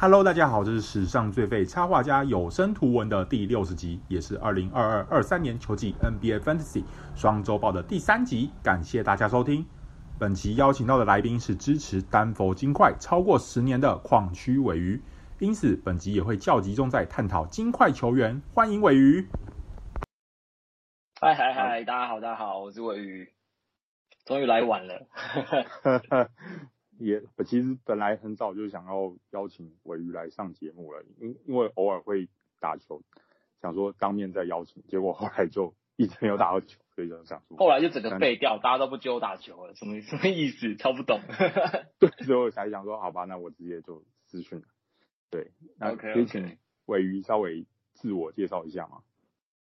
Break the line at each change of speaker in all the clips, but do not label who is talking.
Hello，大家好，这是史上最废插画家有声图文的第六十集，也是二零二二二三年球季 NBA Fantasy 双周报的第三集。感谢大家收听。本期邀请到的来宾是支持丹佛金块超过十年的矿区尾鱼，因此本集也会较集中在探讨金块球员。欢迎尾鱼。
嗨嗨嗨，大家好，大家好，我是尾鱼，终于来晚了。
也，其实本来很早就想要邀请尾鱼来上节目了，因因为偶尔会打球，想说当面再邀请，结果后来就一直没有打到球。所以就想说，
后来就整个废掉，大家都不揪打球了，什么什么意思？超不懂。
对，所以我才想说，好吧，那我直接就私讯了。对，那可以请尾鱼稍微自我介绍一下吗？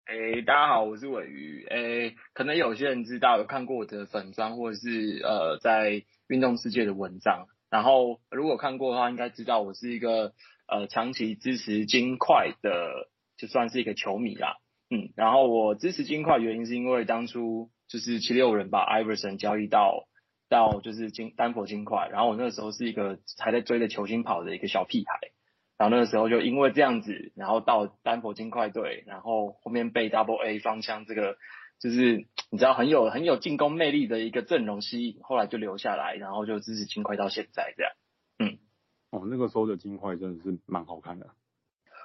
哎、欸，大家好，我是尾鱼。哎、欸，可能有些人知道，有看过我的粉专，或者是呃，在运动世界的文章。然后，如果看过的话，应该知道我是一个呃长期支持金块的，就算是一个球迷啦。嗯，然后我支持金块原因是因为当初就是七六人把 Iverson 交易到到就是金丹佛金块，然后我那个时候是一个还在追着球星跑的一个小屁孩，然后那个时候就因为这样子，然后到丹佛金块队，然后后面被 Double A 方枪这个就是你知道很有很有进攻魅力的一个阵容吸引，后来就留下来，然后就支持金块到现在这样。嗯，
哦，那个时候的金块真的是蛮好看的。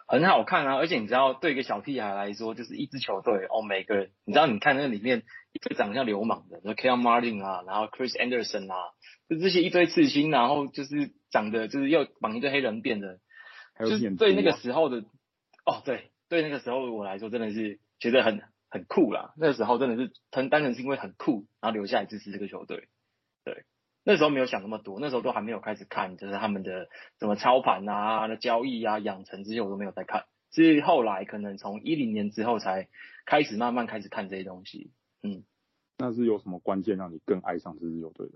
很好看啊，而且你知道，对一个小屁孩来说，就是一支球队哦，每个人，你知道，你看那个里面一堆长得像流氓的，那 Kenyon Martin 啊，然后 Chris Anderson 啊，就这些一堆刺青，然后就是长得就是又绑一堆黑人辫的，
还有
就是对那个时候的，哦，对，对那个时候的我来说，真的是觉得很很酷啦。那个时候真的是很单纯是因为很酷，然后留下来支持这个球队，对。那时候没有想那么多，那时候都还没有开始看，就是他们的什么操盘啊、的交易啊、养成这些我都没有在看，是后来可能从一零年之后才开始慢慢开始看这些东西。嗯，
那是有什么关键让你更爱上这支球队的？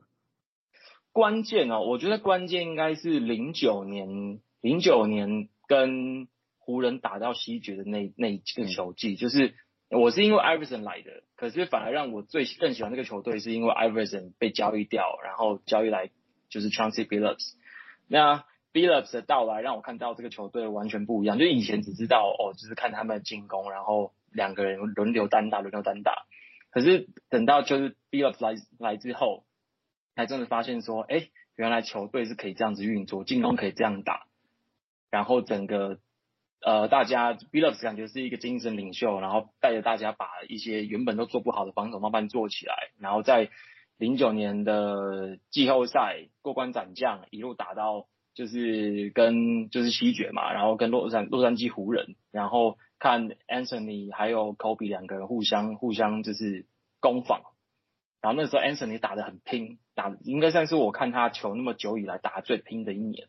关键哦，我觉得关键应该是零九年，零九年跟湖人打到西决的那那一个球季，就是。我是因为 Iverson 来的，可是反而让我最更喜欢这个球队，是因为 Iverson 被交易掉，然后交易来就是 Chauncey Billups。那 Billups 的到来让我看到这个球队完全不一样。就以前只知道哦，就是看他们进攻，然后两个人轮流单打，轮流单打。可是等到就是 Billups 来来之后，才真的发现说，哎，原来球队是可以这样子运作，进攻可以这样打，然后整个。呃，大家 Billups 感觉是一个精神领袖，然后带着大家把一些原本都做不好的防守慢慢做起来，然后在零九年的季后赛过关斩将，一路打到就是跟就是西决嘛，然后跟洛杉洛杉矶湖人，然后看 Anthony 还有 Kobe 两个人互相互相就是攻防，然后那时候 Anthony 打得很拼，打应该算是我看他球那么久以来打最拼的一年，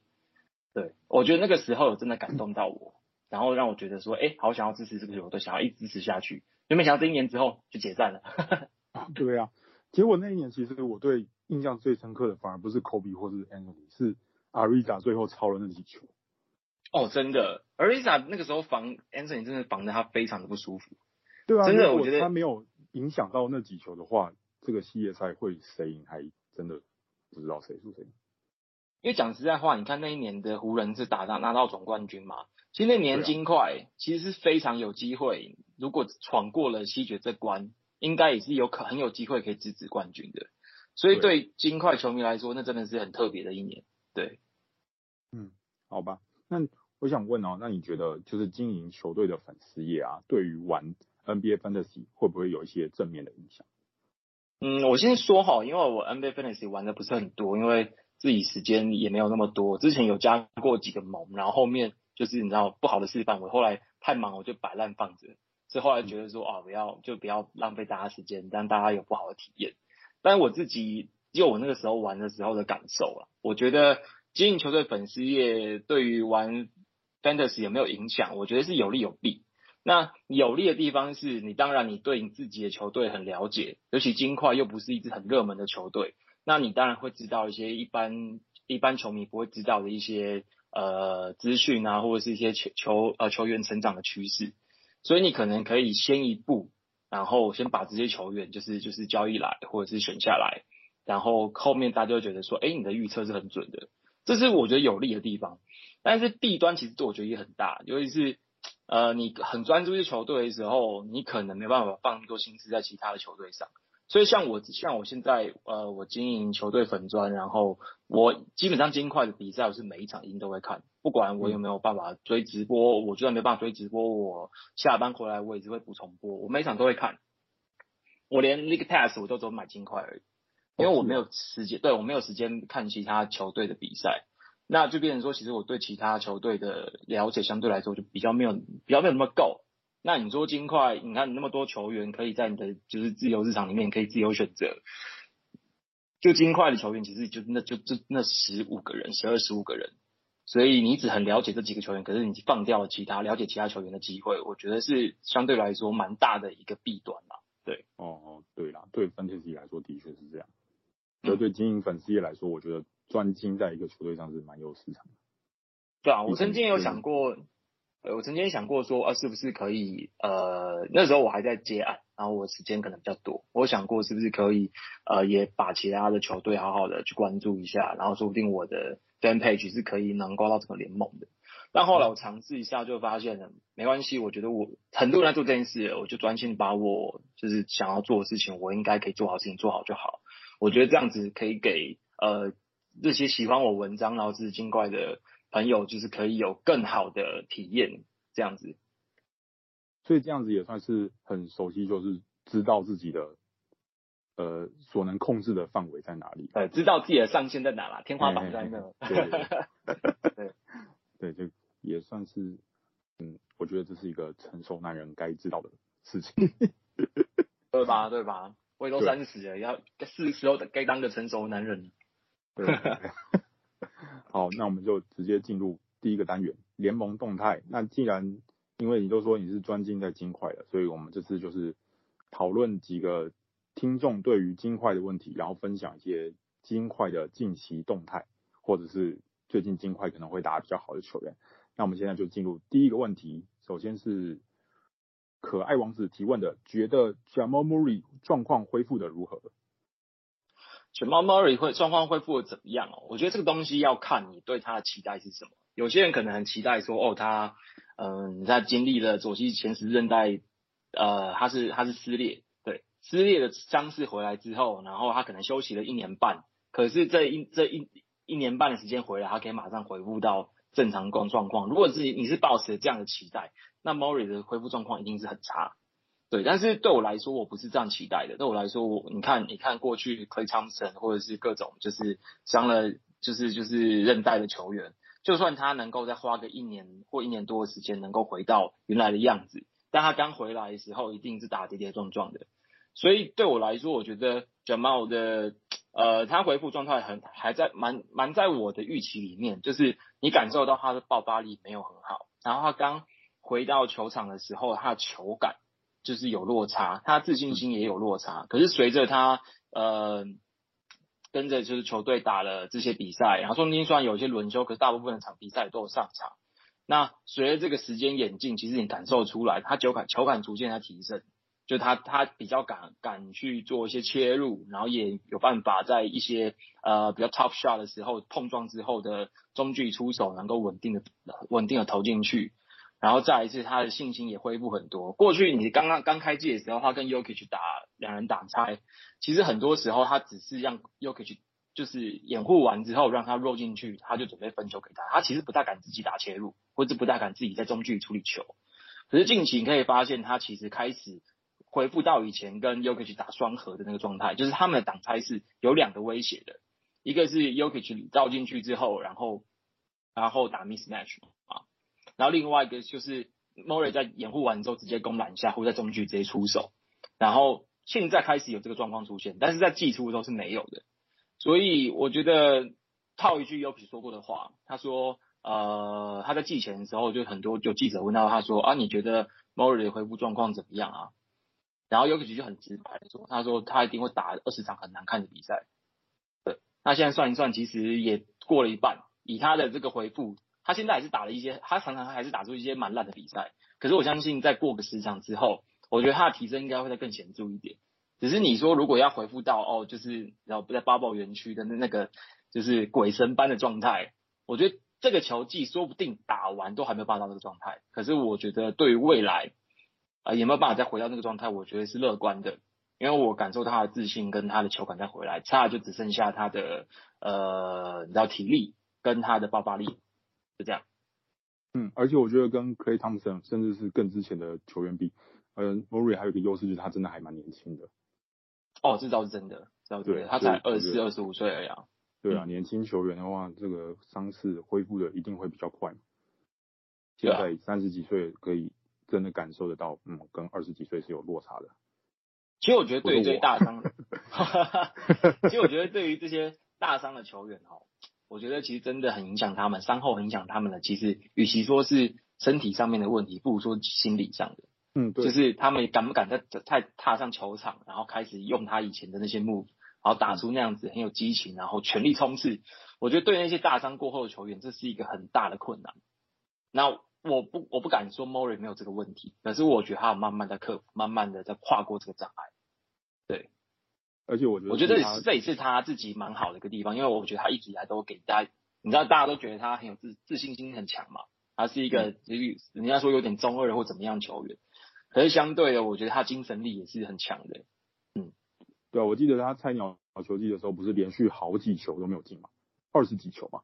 对，我觉得那个时候真的感动到我。然后让我觉得说，哎，好想要支持这个球队，想要一直支持下去。有没有想到这一年之后就解散了。
对啊，结果那一年其实我对印象最深刻的反而不是 Kobe 或是 Anthony，是 Ariza 最后超了那几球。
哦，真的，Ariza 那个时候防 Anthony 真的防的他非常的不舒服。
对啊，
真的，我觉得
他没有影响到那几球的话，这个系列赛会谁赢还真的不知道谁输谁。
因为讲实在话，你看那一年的湖人是打到拿到总冠军嘛。其实那年金块其实是非常有机会，如果闯过了西决这关，应该也是有可很有机会可以直指冠军的。所以对金块球迷来说，那真的是很特别的一年。对，
嗯，好吧。那我想问哦，那你觉得就是经营球队的粉丝业啊，对于玩 NBA Fantasy 会不会有一些正面的影响？
嗯，我先说哈，因为我 NBA Fantasy 玩的不是很多，因为自己时间也没有那么多。之前有加过几个盟，然后后面。就是你知道不好的示范，我后来太忙，我就摆烂放着。所以后来觉得说啊，不要就不要浪费大家时间，让大家有不好的体验。但是我自己就我那个时候玩的时候的感受啊，我觉得经营球队粉丝业对于玩 Fantasy 有没有影响？我觉得是有利有弊。那有利的地方是你当然你对你自己的球队很了解，尤其金块又不是一支很热门的球队，那你当然会知道一些一般一般球迷不会知道的一些。呃，资讯啊，或者是一些球球呃球员成长的趋势，所以你可能可以先一步，然后先把这些球员就是就是交易来，或者是选下来，然后后面大家就觉得说，哎，你的预测是很准的。这是我觉得有利的地方。但是弊端其实对我觉得也很大，尤其是呃你很专注于球队的时候，你可能没办法放那么多心思在其他的球队上。所以像我像我现在呃我经营球队粉砖，然后我基本上金块的比赛我是每一场一定都会看，不管我有没有办法追直播，我就算没办法追直播，我下班回来我也是会补重播，我每场都会看。我连 League Pass 我都只有买金块而已，因为我没有时间，对，我没有时间看其他球队的比赛，那就变成说其实我对其他球队的了解相对来说就比较没有比较没有那么够。那你说金块，你看你那么多球员可以在你的就是自由市场里面可以自由选择，就金块的球员其实就那就就那十五个人，十二十五个人，所以你只很了解这几个球员，可是你放掉了其他了解其他球员的机会，我觉得是相对来说蛮大的一个弊端啦。对，
哦，对啦，对分析师来说的确是这样，可是对经营粉丝业来说，我觉得专精在一个球队上是蛮有市场的。
对啊，我曾经有想过。呃，我曾经想过说，啊，是不是可以，呃，那时候我还在接案，然后我时间可能比较多，我想过是不是可以，呃，也把其他的球队好好的去关注一下，然后说不定我的 fan page 是可以能够到整个联盟的。但后来我尝试一下，就发现了，没关系，我觉得我很多人在做这件事，我就专心把我就是想要做的事情，我应该可以做好事情做好就好。我觉得这样子可以给呃这些喜欢我文章然后是金怪的。朋友就是可以有更好的体验，这样子，
所以这样子也算是很熟悉，就是知道自己的呃所能控制的范围在哪里，
对，知道自己的上限在哪啦，天花板在那，
对，对，就也算是，嗯，我觉得这是一个成熟男人该知道的事情，
对吧？对吧？我也都三十了，要是时候该当个成熟男人，
对。好，那我们就直接进入第一个单元联盟动态。那既然因为你都说你是专精在金块的，所以我们这次就是讨论几个听众对于金块的问题，然后分享一些金块的近期动态，或者是最近金块可能会打比较好的球员。那我们现在就进入第一个问题，首先是可爱王子提问的，觉得 Jamal Murray 状况恢复的如何
？Jamal Murray 会状况恢复的怎么样哦？我觉得这个东西要看你对他的期待是什么。有些人可能很期待说，哦，他，嗯，他经历了左膝前十字韧带，呃，他是他是撕裂，对，撕裂的伤势回来之后，然后他可能休息了一年半，可是这一这一一年半的时间回来，他可以马上恢复到正常状状况。如果是你是抱持这样的期待，那 Murray 的恢复状况一定是很差。对，但是对我来说，我不是这样期待的。对我来说，我你看，你看过去 Clay Thompson 或者是各种就是伤了就是就是韧带的球员，就算他能够再花个一年或一年多的时间，能够回到原来的样子，但他刚回来的时候，一定是打跌跌撞撞的。所以对我来说，我觉得 Jamal 的呃，他恢复状态很还在蛮蛮在我的预期里面，就是你感受到他的爆发力没有很好，然后他刚回到球场的时候，他的球感。就是有落差，他自信心也有落差。可是随着他呃跟着就是球队打了这些比赛，然后中间虽然有一些轮休，可是大部分的场比赛都有上场。那随着这个时间演进，其实你感受出来，他球感球感逐渐在提升，就他他比较敢敢去做一些切入，然后也有办法在一些呃比较 tough shot 的时候碰撞之后的中距出手，能够稳定的稳定的投进去。然后再一次，他的信心也恢复很多。过去你刚刚刚开季的时候，他跟 Yoki 去打两人挡拆，其实很多时候他只是让 Jokic 就是掩护完之后让他 roll 进去，他就准备分球给他。他其实不大敢自己打切入，或者不大敢自己在中距处理球。可是近期你可以发现，他其实开始恢复到以前跟 Jokic 打双核的那个状态，就是他们的挡拆是有两个威胁的，一个是 Jokic 绕进去之后，然后然后打 mismatch 啊。然后另外一个就是 Murray 在掩护完之后直接攻篮下，或在中距直接出手。然后现在开始有这个状况出现，但是在季初的时候是没有的。所以我觉得套一句 Yuki 说过的话，他说，呃，他在季前的时候就很多就记者问到他说啊，你觉得 Murray 的恢复状况怎么样啊？然后 Yuki 就很直白的说，他说他一定会打二十场很难看的比赛。对，那现在算一算，其实也过了一半，以他的这个恢复。他现在还是打了一些，他常常还是打出一些蛮烂的比赛。可是我相信，在过个十场之后，我觉得他的提升应该会再更显著一点。只是你说，如果要回复到哦，就是然后不在八宝园区的那那个，就是鬼神般的状态，我觉得这个球技说不定打完都还没有办到这个状态。可是我觉得对于未来啊、呃，有没有办法再回到那个状态，我觉得是乐观的。因为我感受他的自信跟他的球感再回来，差就只剩下他的呃，你知道体力跟他的爆发力，就这样。
嗯，而且我觉得跟 Clay Thompson 甚至是更之前的球员比，呃，Murray 还有一个优势就是他真的还蛮年轻的。
哦，这倒是真的，这倒是真的，他才二十四、二十五岁而已啊。
对啊，年轻球员的话，这个伤势恢复的一定会比较快。现在三十几岁可以真的感受得到，嗯，跟二十几岁是有落差的。
其实我觉得对于这些大伤 其实我觉得对于这些大伤的球员哈，我觉得其实真的很影响他们，伤后很影响他们的。其实与其说是身体上面的问题，不如说心理上的。
嗯，对，
就是他们敢不敢在在踏上球场，然后开始用他以前的那些 move，然后打出那样子很有激情，然后全力冲刺。我觉得对那些大伤过后的球员，这是一个很大的困难。那。我不我不敢说 Murray 没有这个问题，可是我觉得他有慢慢的克服，慢慢的在跨过这个障碍。对，
而且我觉得
我觉得这也是他自己蛮好的一个地方，因为我觉得他一直以来都给大家，你知道大家都觉得他很有自自信心很强嘛，他是一个人家说有点中二或怎么样球员，可是相对的，我觉得他精神力也是很强的。嗯，
对啊，我记得他菜鸟球季的时候，不是连续好几球都没有进嘛，二十几球嘛。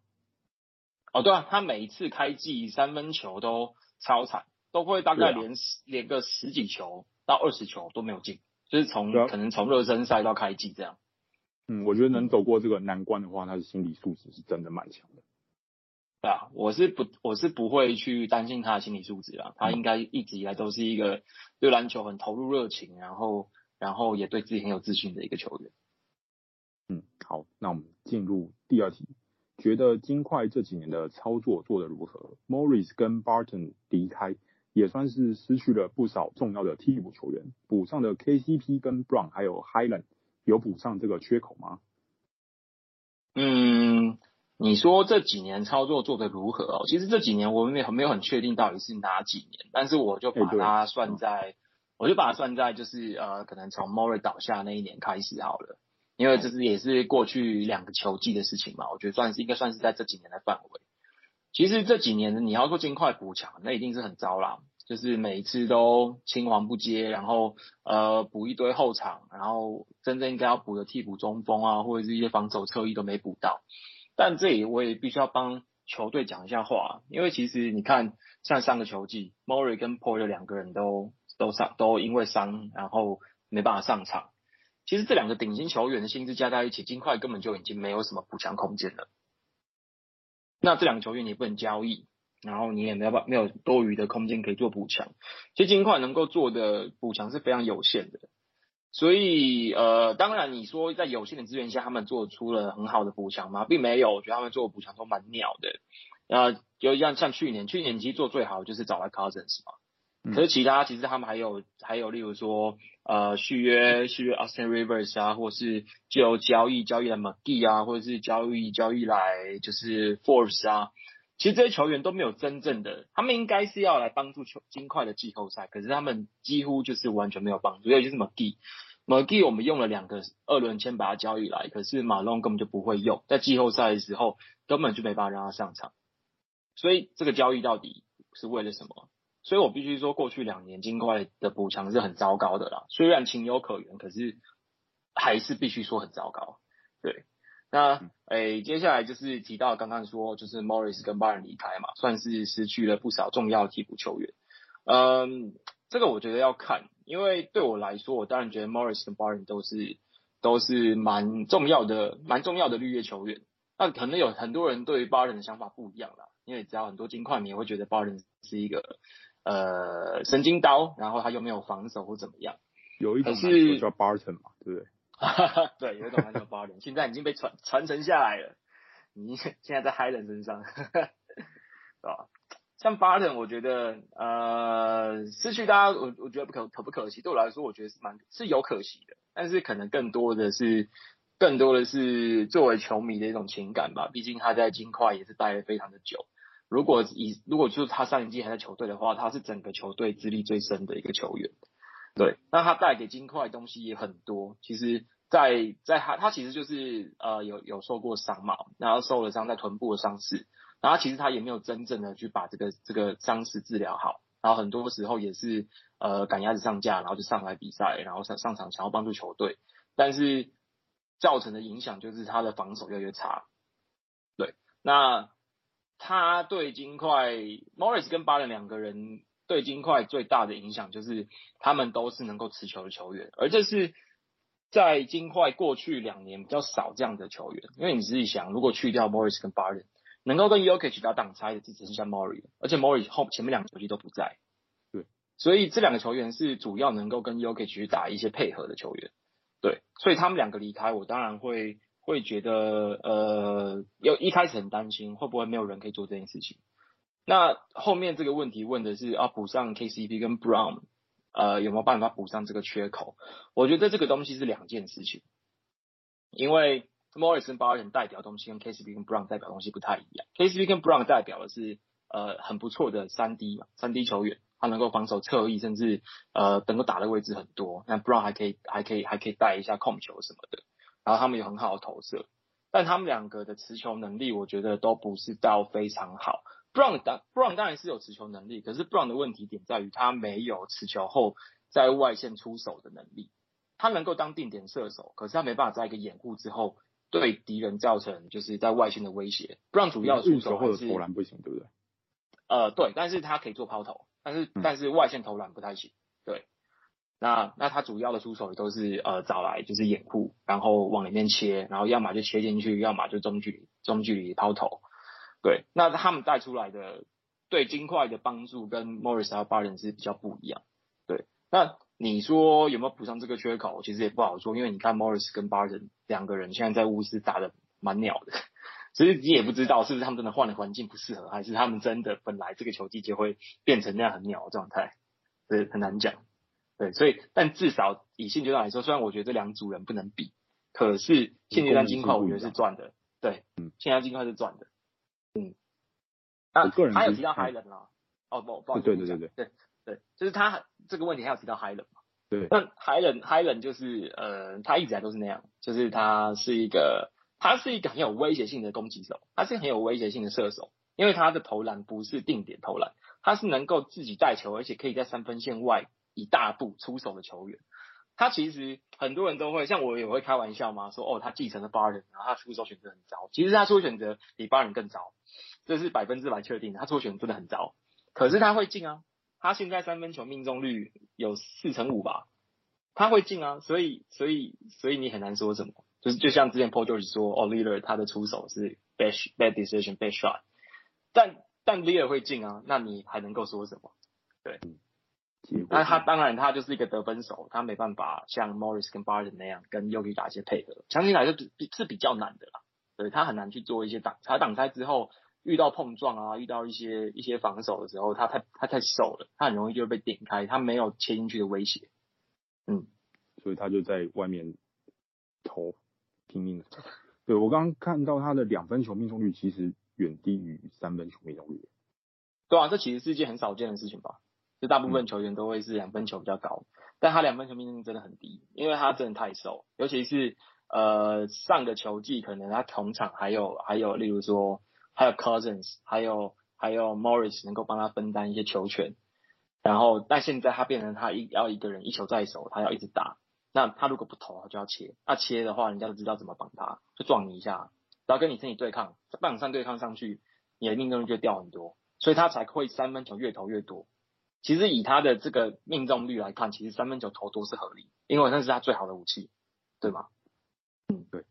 哦，对啊，他每一次开季三分球都超惨，都会大概连、啊、连个十几球到二十球都没有进，就是从、啊、可能从热身赛到开季这样。
嗯，我觉得能走过这个难关的话，他的心理素质是真的蛮强的。
对啊，我是不我是不会去担心他的心理素质啊，他应该一直以来都是一个对篮球很投入热情，然后然后也对自己很有自信的一个球员。
嗯，好，那我们进入第二题。觉得金块这几年的操作做得如何？Morris 跟 Barton 离开，也算是失去了不少重要的替补球员，补上的 KCP 跟 Brown 还有 Hyland 有补上这个缺口吗？
嗯，你说这几年操作做得如何哦？其实这几年我们没有没有很确定到底是哪几年，但是我就把它算在，欸、我就把它算在就是呃，可能从 Morris 倒下那一年开始好了。因为这是也是过去两个球季的事情嘛，我觉得算是应该算是在这几年的范围。其实这几年你要说尽快补强，那一定是很糟啦，就是每一次都青黄不接，然后呃补一堆后场，然后真正应该要补的替补中锋啊，或者是一些防守侧翼都没补到。但这里我也必须要帮球队讲一下话，因为其实你看像上个球季，Mori 跟 Porter 两个人都都上都因为伤，然后没办法上场。其实这两个顶薪球员的薪资加在一起，金块根本就已经没有什么补强空间了。那这两个球员你不能交易，然后你也没有办没有多余的空间可以做补强。其实金块能够做的补强是非常有限的。所以呃，当然你说在有限的资源下，他们做出了很好的补强吗？并没有，我觉得他们做的补强都蛮鸟的。呃，就像像去年，去年其实做最好的就是找来 Cousins 嘛。可是其他其实他们还有还有例如说呃续约续约 Austin Rivers 啊，或是就交易交易来 McGee 啊，或者是交易交易来就是 Forbes 啊，其实这些球员都没有真正的，他们应该是要来帮助球金块的季后赛，可是他们几乎就是完全没有帮助，尤其是 McGee，McGee 我们用了两个二轮签把他交易来，可是马龙根本就不会用，在季后赛的时候根本就没办法让他上场，所以这个交易到底是为了什么？所以我必须说，过去两年金块的补强是很糟糕的啦。虽然情有可原，可是还是必须说很糟糕。对，那诶、欸，接下来就是提到刚刚说，就是 Morris 跟 Barton 离开嘛，算是失去了不少重要的替补球员。嗯，这个我觉得要看，因为对我来说，我当然觉得 Morris 跟 Barton 都是都是蛮重要的、蛮重要的绿叶球员。那可能有很多人对于 Barton 的想法不一样啦，因为只要很多金块迷也会觉得 Barton 是一个。呃，神经刀，然后他又没有防守或怎么样？
有一种篮球叫 Barton 嘛，对不对？
对，有一种篮球叫 Barton，现在已经被传传承下来了。你现在在 Hyland 身上，是吧？像 Barton，我觉得呃，失去大家，我我觉得不可可不可惜？对我来说，我觉得是蛮是有可惜的，但是可能更多的是更多的是作为球迷的一种情感吧。毕竟他在金块也是待了非常的久。如果以如果就是他上一季还在球队的话，他是整个球队资历最深的一个球员。对，那他带给金块东西也很多。其实在，在在他他其实就是呃有有受过伤嘛，然后受了伤在臀部的伤势，然后其实他也没有真正的去把这个这个伤势治疗好，然后很多时候也是呃赶鸭子上架，然后就上来比赛，然后上上场想要帮助球队，但是造成的影响就是他的防守越来越差。对，那他对金块 Morris 跟巴伦两个人对金块最大的影响就是他们都是能够持球的球员，而这是。在金块过去两年比较少这样的球员，因为你自己想，如果去掉 Morris 跟 Barton，能够跟 Jokic 打挡拆的只剩下 Morris，而且 Morris 后前面两个球季都不在，
对，
所以这两个球员是主要能够跟 Jokic 去打一些配合的球员，对，所以他们两个离开，我当然会会觉得，呃，有一开始很担心会不会没有人可以做这件事情，那后面这个问题问的是啊，补上 KCP 跟 Brown。呃，有没有办法补上这个缺口？我觉得这个东西是两件事情，因为 Morris 跟 Barton 代表东西跟 KCP 跟 Brown 代表东西不太一样。KCP 跟 Brown 代表的是呃很不错的三 D 嘛，三 D 球员，他能够防守侧翼，甚至呃能够打的位置很多。那 Brown 还可以还可以还可以带一下控球什么的，然后他们有很好的投射，但他们两个的持球能力，我觉得都不是到非常好。Brown 当 Brown 当然是有持球能力，可是 Brown 的问题点在于他没有持球后在外线出手的能力。他能够当定点射手，可是他没办法在一个掩护之后对敌人造成就是在外线的威胁。Brown 主要出手还是
投篮不行，对不对？
呃，对，但是他可以做抛投，但是但是外线投篮不太行。那那他主要的出手都是呃找来就是掩护，然后往里面切，然后要么就切进去，要么就中距离中距离抛投。对，那他们带出来的对金块的帮助跟 Morris 和 Barton 是比较不一样。对，那你说有没有补上这个缺口？其实也不好说，因为你看 Morris 跟 b a r n 两个人现在在乌斯打的蛮鸟的，其实你也不知道是不是他们真的换的环境不适合，还是他们真的本来这个球季就会变成那样很鸟的状态，对，很难讲。对，所以但至少以现阶段来说，虽然我觉得这两组人不能比，可是现阶段金块我觉得是赚的。对，嗯，现在金块是赚的。嗯，啊，他有提到 Hyland 啦，哦不，不好意思，
对对对对。
对对，就是他这个问题还有提到 Hyland 嘛，
对，
那 Hyland 就是呃，他一直来都是那样，就是他是一个他是一个很有威胁性的攻击手，他是很有威胁性的射手，因为他的投篮不是定点投篮，他是能够自己带球，而且可以在三分线外一大步出手的球员。他其实很多人都会像我也会开玩笑嘛，说哦，他继承了巴伦，然后他出手选择很糟。其实他出手选择比巴伦更糟，这是百分之百确定的。他出选择真的很糟，可是他会进啊。他现在三分球命中率有四成五吧，他会进啊。所以所以所以你很难说什么，就是就像之前 Paul George 说，哦，Lillard 他的出手是 bad bad decision bad shot，但但 Lillard 会进啊，那你还能够说什么？对。那他当然，他就是一个得分手，他没办法像 Morris 跟 Barton 那样跟 Jokic 打一些配合，强行来说比是比较难的啦。对，他很难去做一些挡拆，挡拆之后遇到碰撞啊，遇到一些一些防守的时候，他太他太瘦了，他很容易就会被顶开，他没有切进去的威胁。嗯，
所以他就在外面投拼命的。对，我刚刚看到他的两分球命中率其实远低于三分球命中率。
对啊，这其实是一件很少见的事情吧。就大部分球员都会是两分球比较高，但他两分球命中率真的很低，因为他真的太瘦，尤其是呃上个球季可能他同场还有还有例如说还有 Cousins 还有还有 Morris 能够帮他分担一些球权，然后但现在他变成他一要一个人一球在手，他要一直打，那他如果不投他就要切，那切的话人家都知道怎么绑他，就撞你一下，然后跟你身体对抗，在半场上对抗上去，你的命中率就掉很多，所以他才会三分球越投越多。其实以他的这个命中率来看，其实三分球投多是合理，因为那是他最好的武器，对吗？
嗯，对。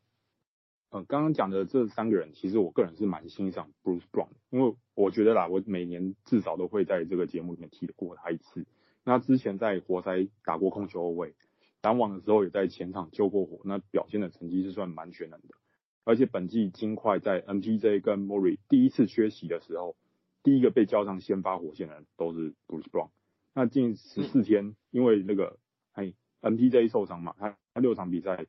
嗯，刚刚讲的这三个人，其实我个人是蛮欣赏 Bruce Brown 的，因为我觉得啦，我每年至少都会在这个节目里面提过他一次。那之前在活塞打过控球后卫，篮网的时候也在前场救过火，那表现的成绩是算蛮全能的。而且本季金块在 MPJ 跟 Murray 第一次缺席的时候。第一个被交上先发火线的人都是 Bruce Brown。那近十四天，因为那个哎 MPJ 受伤嘛，他他六场比赛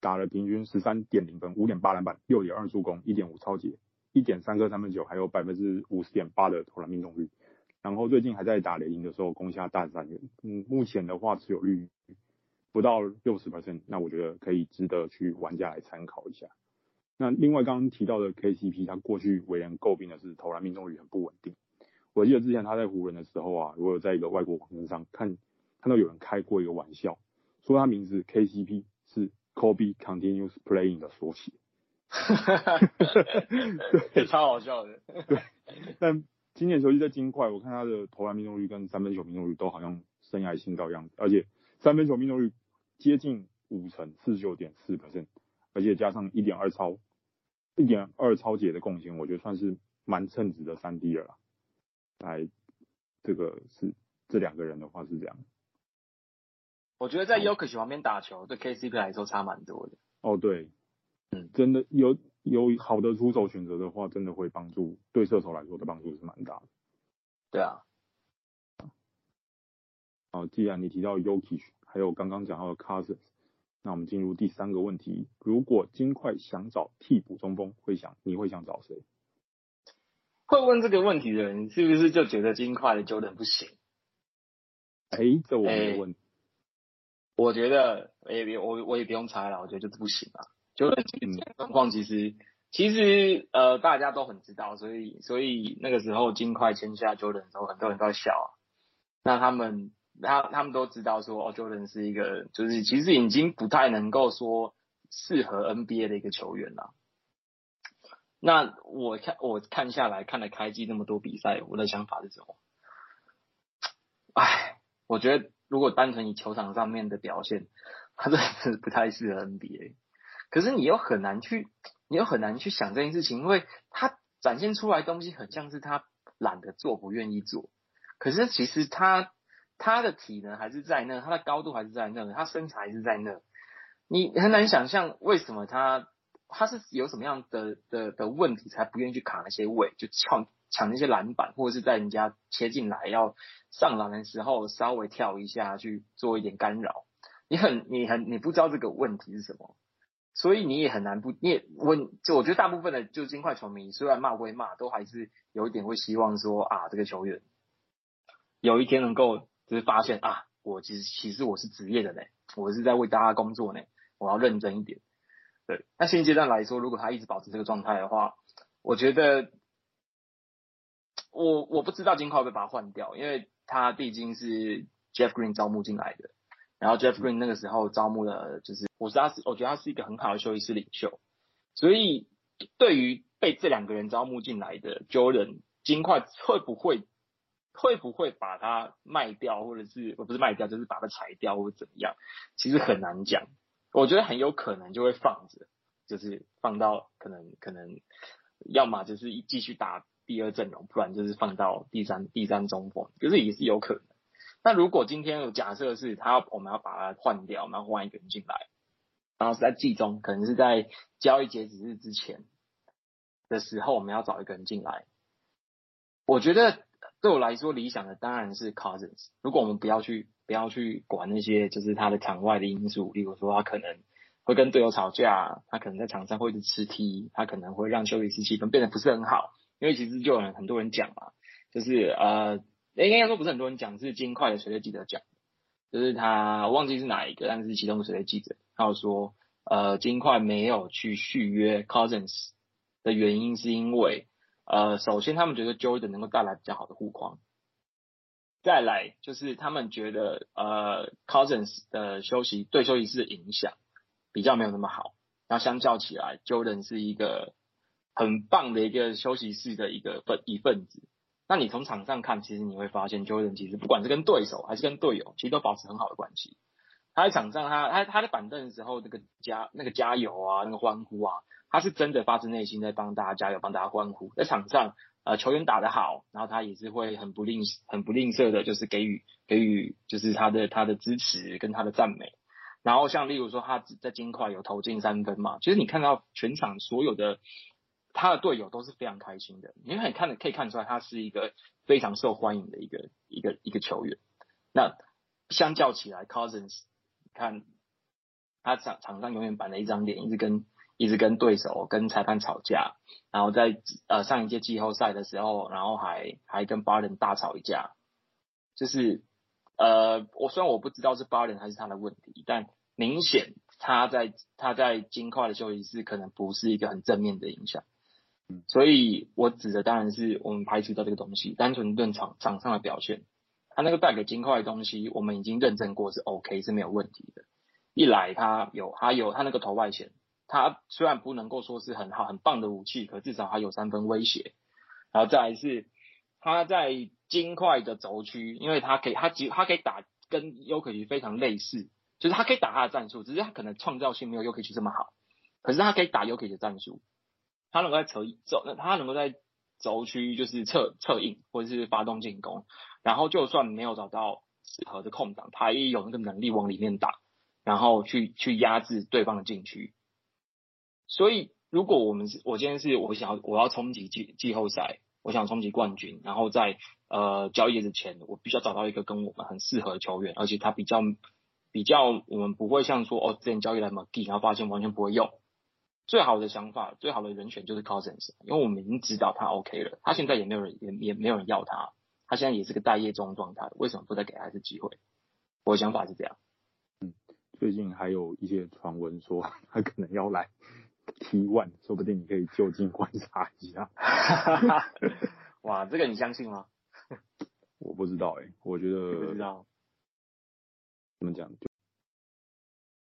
打了平均十三点零分，五点八篮板，六点二助攻，一点五抄截，一点三颗三分球，还有百分之五十点八的投篮命中率。然后最近还在打雷霆的时候攻下大三元。嗯，目前的话持有率不到六十 percent，那我觉得可以值得去玩家来参考一下。那另外刚刚提到的 KCP，他过去为人诟病的是投篮命中率很不稳定。我记得之前他在湖人的时候啊，如果在一个外国网站上看看到有人开过一个玩笑，说他名字 KCP 是 Kobe Continuous Playing 的缩写。哈哈哈哈哈，
对，超好笑的。
对，但今年球季在金块，我看他的投篮命中率跟三分球命中率都好像生涯新高样子，而且三分球命中率接近五成，四十九点四 percent，而且加上一点二超，一点二超节的贡献，我觉得算是蛮称职的三 D 了啦。来，这个是这两个人的话是这样。
我觉得在 Jokic 旁边打球，对 KCP 来说差蛮多的。
哦，对。嗯，真的有有好的出手选择的话，真的会帮助对射手来说的帮助是蛮大的。
对啊。
好，既然你提到 Jokic，还有刚刚讲到的 Cousins，那我们进入第三个问题：如果金块想找替补中锋，会想你会想找谁？
会问这个问题的人，是不是就觉得金块的 Jordan 不行？
哎，这我没问。
我觉得也我我也不用猜了，我觉得就是不行啊。就状况其实其实呃大家都很知道，所以所以那个时候金块签下 Jordan 的时候，很多人都在笑啊。那他们他他们都知道说哦，Jordan 是一个就是其实已经不太能够说适合 NBA 的一个球员了。那我看我看下来看了开季那么多比赛，我的想法是什么？哎，我觉得如果单纯以球场上面的表现，他真的是不太适合 NBA。可是你又很难去，你又很难去想这件事情，因为他展现出来的东西很像是他懒得做，不愿意做。可是其实他他的体能还是在那，他的高度还是在那，他身材还是在那。你很难想象为什么他他是有什么样的的的问题才不愿意去卡那些位，就抢抢那些篮板，或者是在人家切进来要上篮的时候稍微跳一下去做一点干扰。你很你很你不知道这个问题是什么。所以你也很难不，你也问，就我觉得大部分的就金块球迷，虽然骂归骂，都还是有一点会希望说啊，这个球员有一天能够就是发现啊，我其实其实我是职业的呢，我是在为大家工作呢，我要认真一点。对，那现阶段来说，如果他一直保持这个状态的话，我觉得我我不知道金块会不会把他换掉，因为他毕竟是 Jeff Green 招募进来的。然后 Jeff Green 那个时候招募的，就是我是他是我觉得他是一个很好的休息室领袖，所以对于被这两个人招募进来的 Jordan 金块会不会会不会把它卖掉，或者是不是卖掉，就是把它裁掉或怎么样，其实很难讲。我觉得很有可能就会放着，就是放到可能可能要么就是继续打第二阵容，不然就是放到第三第三中锋，可是也是有可能。那如果今天有假设是他要，我们要把它换掉，我们要换一个人进来，然后是在季中，可能是在交易截止日之前的时候，我们要找一个人进来。我觉得对我来说，理想的当然是 Cousins。如果我们不要去不要去管那些就是他的场外的因素，例如说他可能会跟队友吵架，他可能在场上会一直吃 T，他可能会让休息室气氛变得不是很好。因为其实就有很多人讲嘛，就是呃。应该说不是很多人讲，是金块的随队记者讲，就是他我忘记是哪一个，但是其中的随队记者他有说，呃，金块没有去续约 Cousins 的原因是因为，呃，首先他们觉得 Jordan 能够带来比较好的护框，再来就是他们觉得呃 Cousins 的休息对休息室的影响比较没有那么好，那相较起来，Jordan 是一个很棒的一个休息室的一个分一份子。那你从场上看，其实你会发现，Jordan 其实不管是跟对手还是跟队友，其实都保持很好的关系。他在场上他，他他他在板凳的时候，那个加那个加油啊，那个欢呼啊，他是真的发自内心在帮大家加油，帮大家欢呼。在场上，呃，球员打得好，然后他也是会很不吝很不吝啬的，就是给予给予就是他的他的支持跟他的赞美。然后像例如说他在金块有投进三分嘛，其实你看到全场所有的。他的队友都是非常开心的，你很看的可以看出来，他是一个非常受欢迎的一个一个一个球员。那相较起来，Cousins，看他场场上永远板着一张脸，一直跟一直跟对手跟裁判吵架，然后在呃上一届季后赛的时候，然后还还跟巴伦大吵一架。就是呃，我虽然我不知道是巴伦还是他的问题，但明显他在他在金块的休息室可能不是一个很正面的影响。所以我指的当然是我们排除掉这个东西，单纯论场场上的表现，他那个带给金块的东西，我们已经认证过是 OK 是没有问题的。一来他有他有他那个投外线，他虽然不能够说是很好很棒的武器，可至少他有三分威胁。然后再来是他在金块的轴区，因为他可以他其他可以打跟 Jokic 非常类似，就是他可以打他的战术，只是他可能创造性没有 Jokic 这么好，可是他可以打 Jokic 的战术。他能够在侧走，他能够在轴区就是策策应或者是发动进攻，然后就算没有找到适合的空档，他也有那个能力往里面打，然后去去压制对方的禁区。所以，如果我们是我今天是我想要我要冲击季季后赛，我想冲击冠军，然后在呃交易之前，我必须要找到一个跟我们很适合的球员，而且他比较比较我们不会像说哦之前交易来 McGee，然后发现完全不会用。最好的想法，最好的人选就是 Cousins，因为我们已经知道他 OK 了，他现在也没有人也也没有人要他，他现在也是个待业中状态，为什么不再给他一次机会？我的想法是这样。
嗯，最近还有一些传闻说他可能要来 T1，说不定你可以就近观察一下。
哇，这个你相信吗？
我不知道哎、欸，我觉得
不知道
怎么讲，就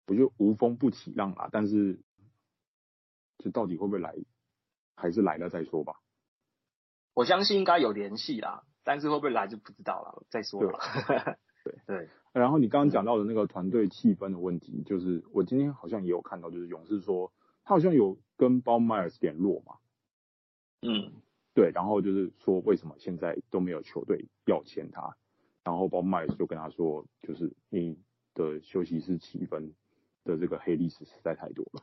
我觉得无风不起浪啦，但是。这到底会不会来，还是来了再说吧。
我相信应该有联系啦，但是会不会来就不知道了，再说吧。
对对，对。然后你刚刚讲到的那个团队气氛的问题，就是我今天好像也有看到，就是勇士说他好像有跟 Bob Myers 联络嘛。
嗯，
对。然后就是说为什么现在都没有球队要签他？然后 Bob Myers 就跟他说，就是你的休息室气氛的这个黑历史实在太多了。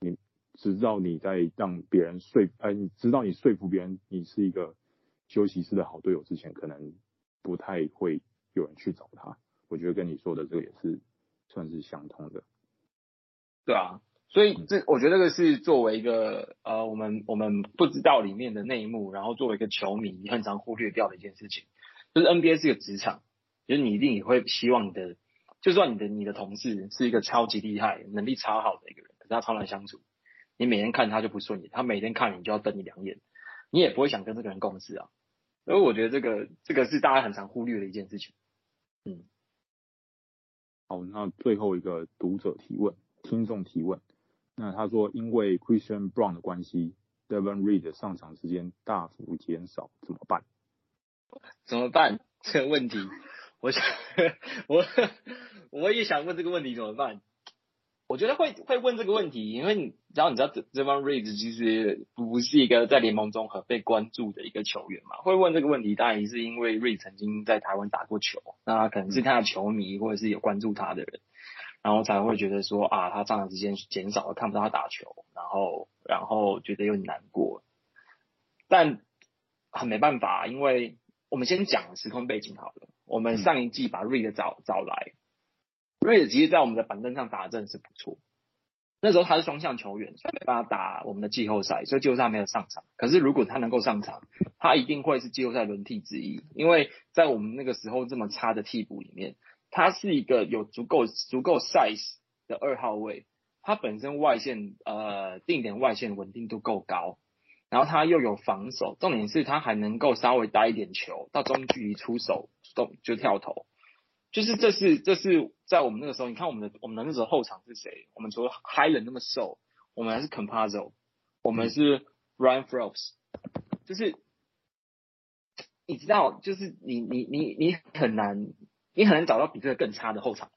你知道你在让别人说，哎，你知道你说服别人你是一个休息室的好队友之前，可能不太会有人去找他。我觉得跟你说的这个也是算是相通的。
对啊，所以这我觉得这个是作为一个呃，我们我们不知道里面的内幕，然后作为一个球迷，你很常忽略掉的一件事情，就是 NBA 是个职场，就是你一定也会希望你的，就算你的你的同事是一个超级厉害、能力超好的一个人，可是他超难相处。你每天看他就不顺眼，他每天看你就要瞪你两眼，你也不会想跟这个人共事啊。所以我觉得这个这个是大家很常忽略的一件事情。嗯，
好，那最后一个读者提问，听众提问，那他说因为 Christian Brown 的关系，Devin Reed 的上场时间大幅减少，怎么办？
怎么办？这个问题，我想我我也想问这个问题怎么办？我觉得会会问这个问题，因为你只要你知道这这帮 Reed 其实不是一个在联盟中很被关注的一个球员嘛。会问这个问题，当然是因为 Reed 曾经在台湾打过球，那可能是他的球迷或者是有关注他的人，然后才会觉得说啊，他上场时间减少了，看不到他打球，然后然后觉得有点难过。但很没办法，因为我们先讲时空背景好了，我们上一季把 Reed 找找来。瑞子其实，在我们的板凳上打的真的是不错。那时候他是双向球员，所以没办法打我们的季后赛，所以季后赛没有上场。可是如果他能够上场，他一定会是季后赛轮替之一。因为在我们那个时候这么差的替补里面，他是一个有足够足够 size 的二号位。他本身外线呃定点外线稳定度够高，然后他又有防守，重点是他还能够稍微带一点球到中距离出手，动就跳投。就是这是这是在我们那个时候，你看我们的我们的那时候后场是谁？我们除了 Hyland 那么瘦，我们还是 Campazzo，我们是 Ryan Phelps，就是你知道，就是你你你你很难，你很难找到比这个更差的后场，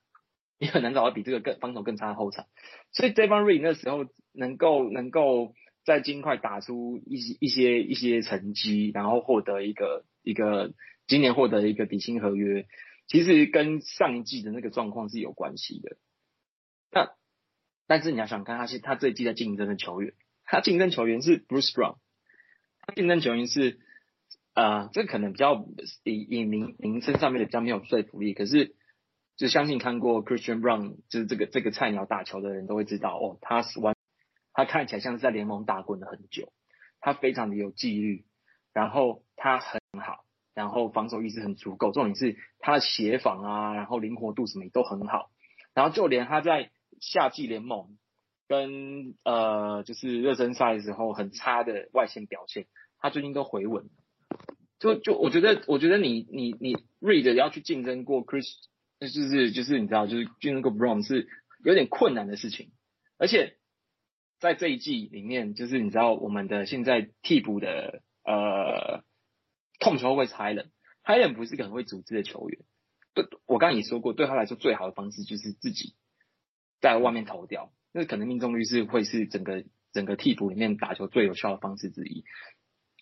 你很难找到比这个更防守更差的后场。所以 Devon Reed 那时候能够能够在金块打出一些一些一些成绩，然后获得一个一个今年获得一个底薪合约。其实跟上一季的那个状况是有关系的。那但是你要想看他是他这一季在竞争的球员，他竞争球员是 Bruce Brown，他竞争球员是呃，这可能比较以以名名称上面的比较没有说服力。可是就相信看过 Christian Brown 就是这个这个菜鸟打球的人都会知道哦，他是完，他看起来像是在联盟打滚了很久，他非常的有纪律，然后他很好。然后防守意识很足够，重点是他的协防啊，然后灵活度什么也都很好。然后就连他在夏季联盟跟呃就是热身赛的时候很差的外线表现，他最近都回稳了。就就我觉得，我觉得你你你 read 要去竞争过 Chris，就是就是你知道，就是竞争过 Brom 是有点困难的事情。而且在这一季里面，就是你知道我们的现在替补的呃控球会 Hyland，Hyland 不是个很会组织的球员。对，我刚刚也说过，对他来说最好的方式就是自己在外面投掉，那可能命中率是会是整个整个替补里面打球最有效的方式之一。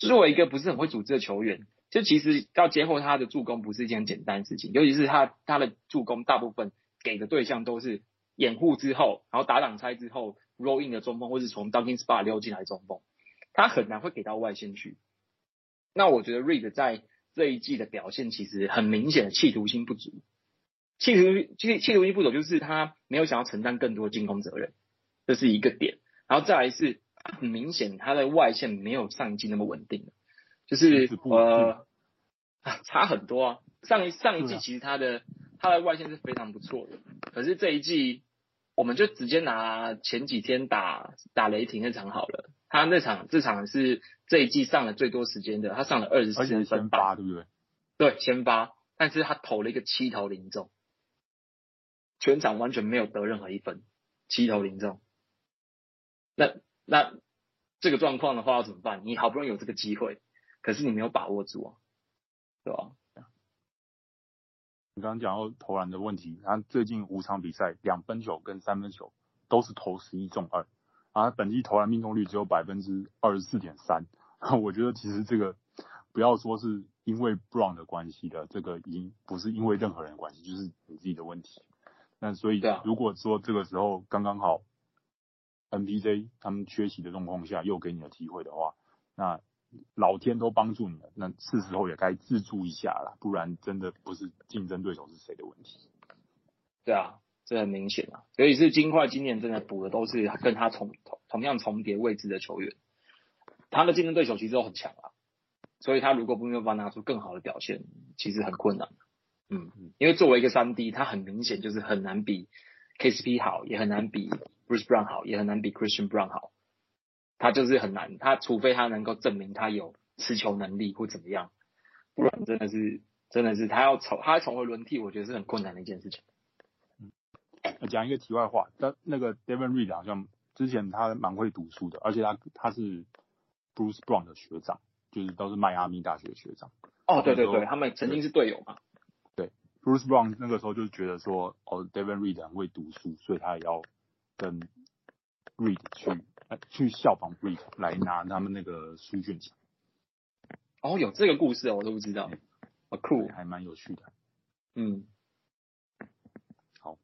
作为一个不是很会组织的球员，就其实要接获他的助攻不是一件简单的事情，尤其是他他的助攻大部分给的对象都是掩护之后，然后打挡拆之后 roll in 的中锋，或是从 dunking spot 溜进来中锋，他很难会给到外线去。那我觉得 Reed 在这一季的表现其实很明显的企图心不足，企图企企图心不足就是他没有想要承担更多进攻责任，这是一个点。然后再来是。很明显，他的外线没有上一季那么稳定，就是呃，差很多啊。上一上一季其实他的他的外线是非常不错的，可是这一季我们就直接拿前几天打打雷霆那场好了，他那场这场是这一季上了最多时间的，他上了二十四分，
八对不对？
对，先发，但是他投了一个七投零中，全场完全没有得任何一分，七投零中，那。那这个状况的话要怎么办？你好不容易有这个机会，可是你没有把握住啊，对吧？
你刚刚讲到投篮的问题，他最近五场比赛两分球跟三分球都是投十一中二，啊，本季投篮命中率只有百分之二十四点三。我觉得其实这个不要说是因为 Brown 的关系的，这个已经不是因为任何人的关系，就是你自己的问题。那所以如果说这个时候刚刚好。MPJ 他们缺席的状况下，又给你的机会的话，那老天都帮助你了，那是时候也该自助一下了，不然真的不是竞争对手是谁的问题。
对啊，这很明显啊，尤其是金块今年真的补的都是跟他重同同样重叠位置的球员，他的竞争对手其实都很强啊，所以他如果不没有办法拿出更好的表现，其实很困难。嗯，因为作为一个三 D，他很明显就是很难比 KCP 好，也很难比。Bruce Brown 好，也很难比 Christian Brown 好，他就是很难，他除非他能够证明他有持球能力或怎么样，不然真的是真的是他要重他要重回轮替，我觉得是很困难的一件事情。
嗯，讲一个题外话，但那个 Devin Reed 好像之前他蛮会读书的，而且他他是 Bruce Brown 的学长，就是都是迈阿密大学的学长。
哦，对对对，他们曾经是队友嘛。
对，Bruce Brown 那个时候就觉得说，哦，Devin Reed 很会读书，所以他也要。跟 Reed 去去效仿 Reed 来拿他们那个书卷奖。
哦，有这个故事哦，我都不知道，好酷，
还蛮有趣的。
嗯，
好，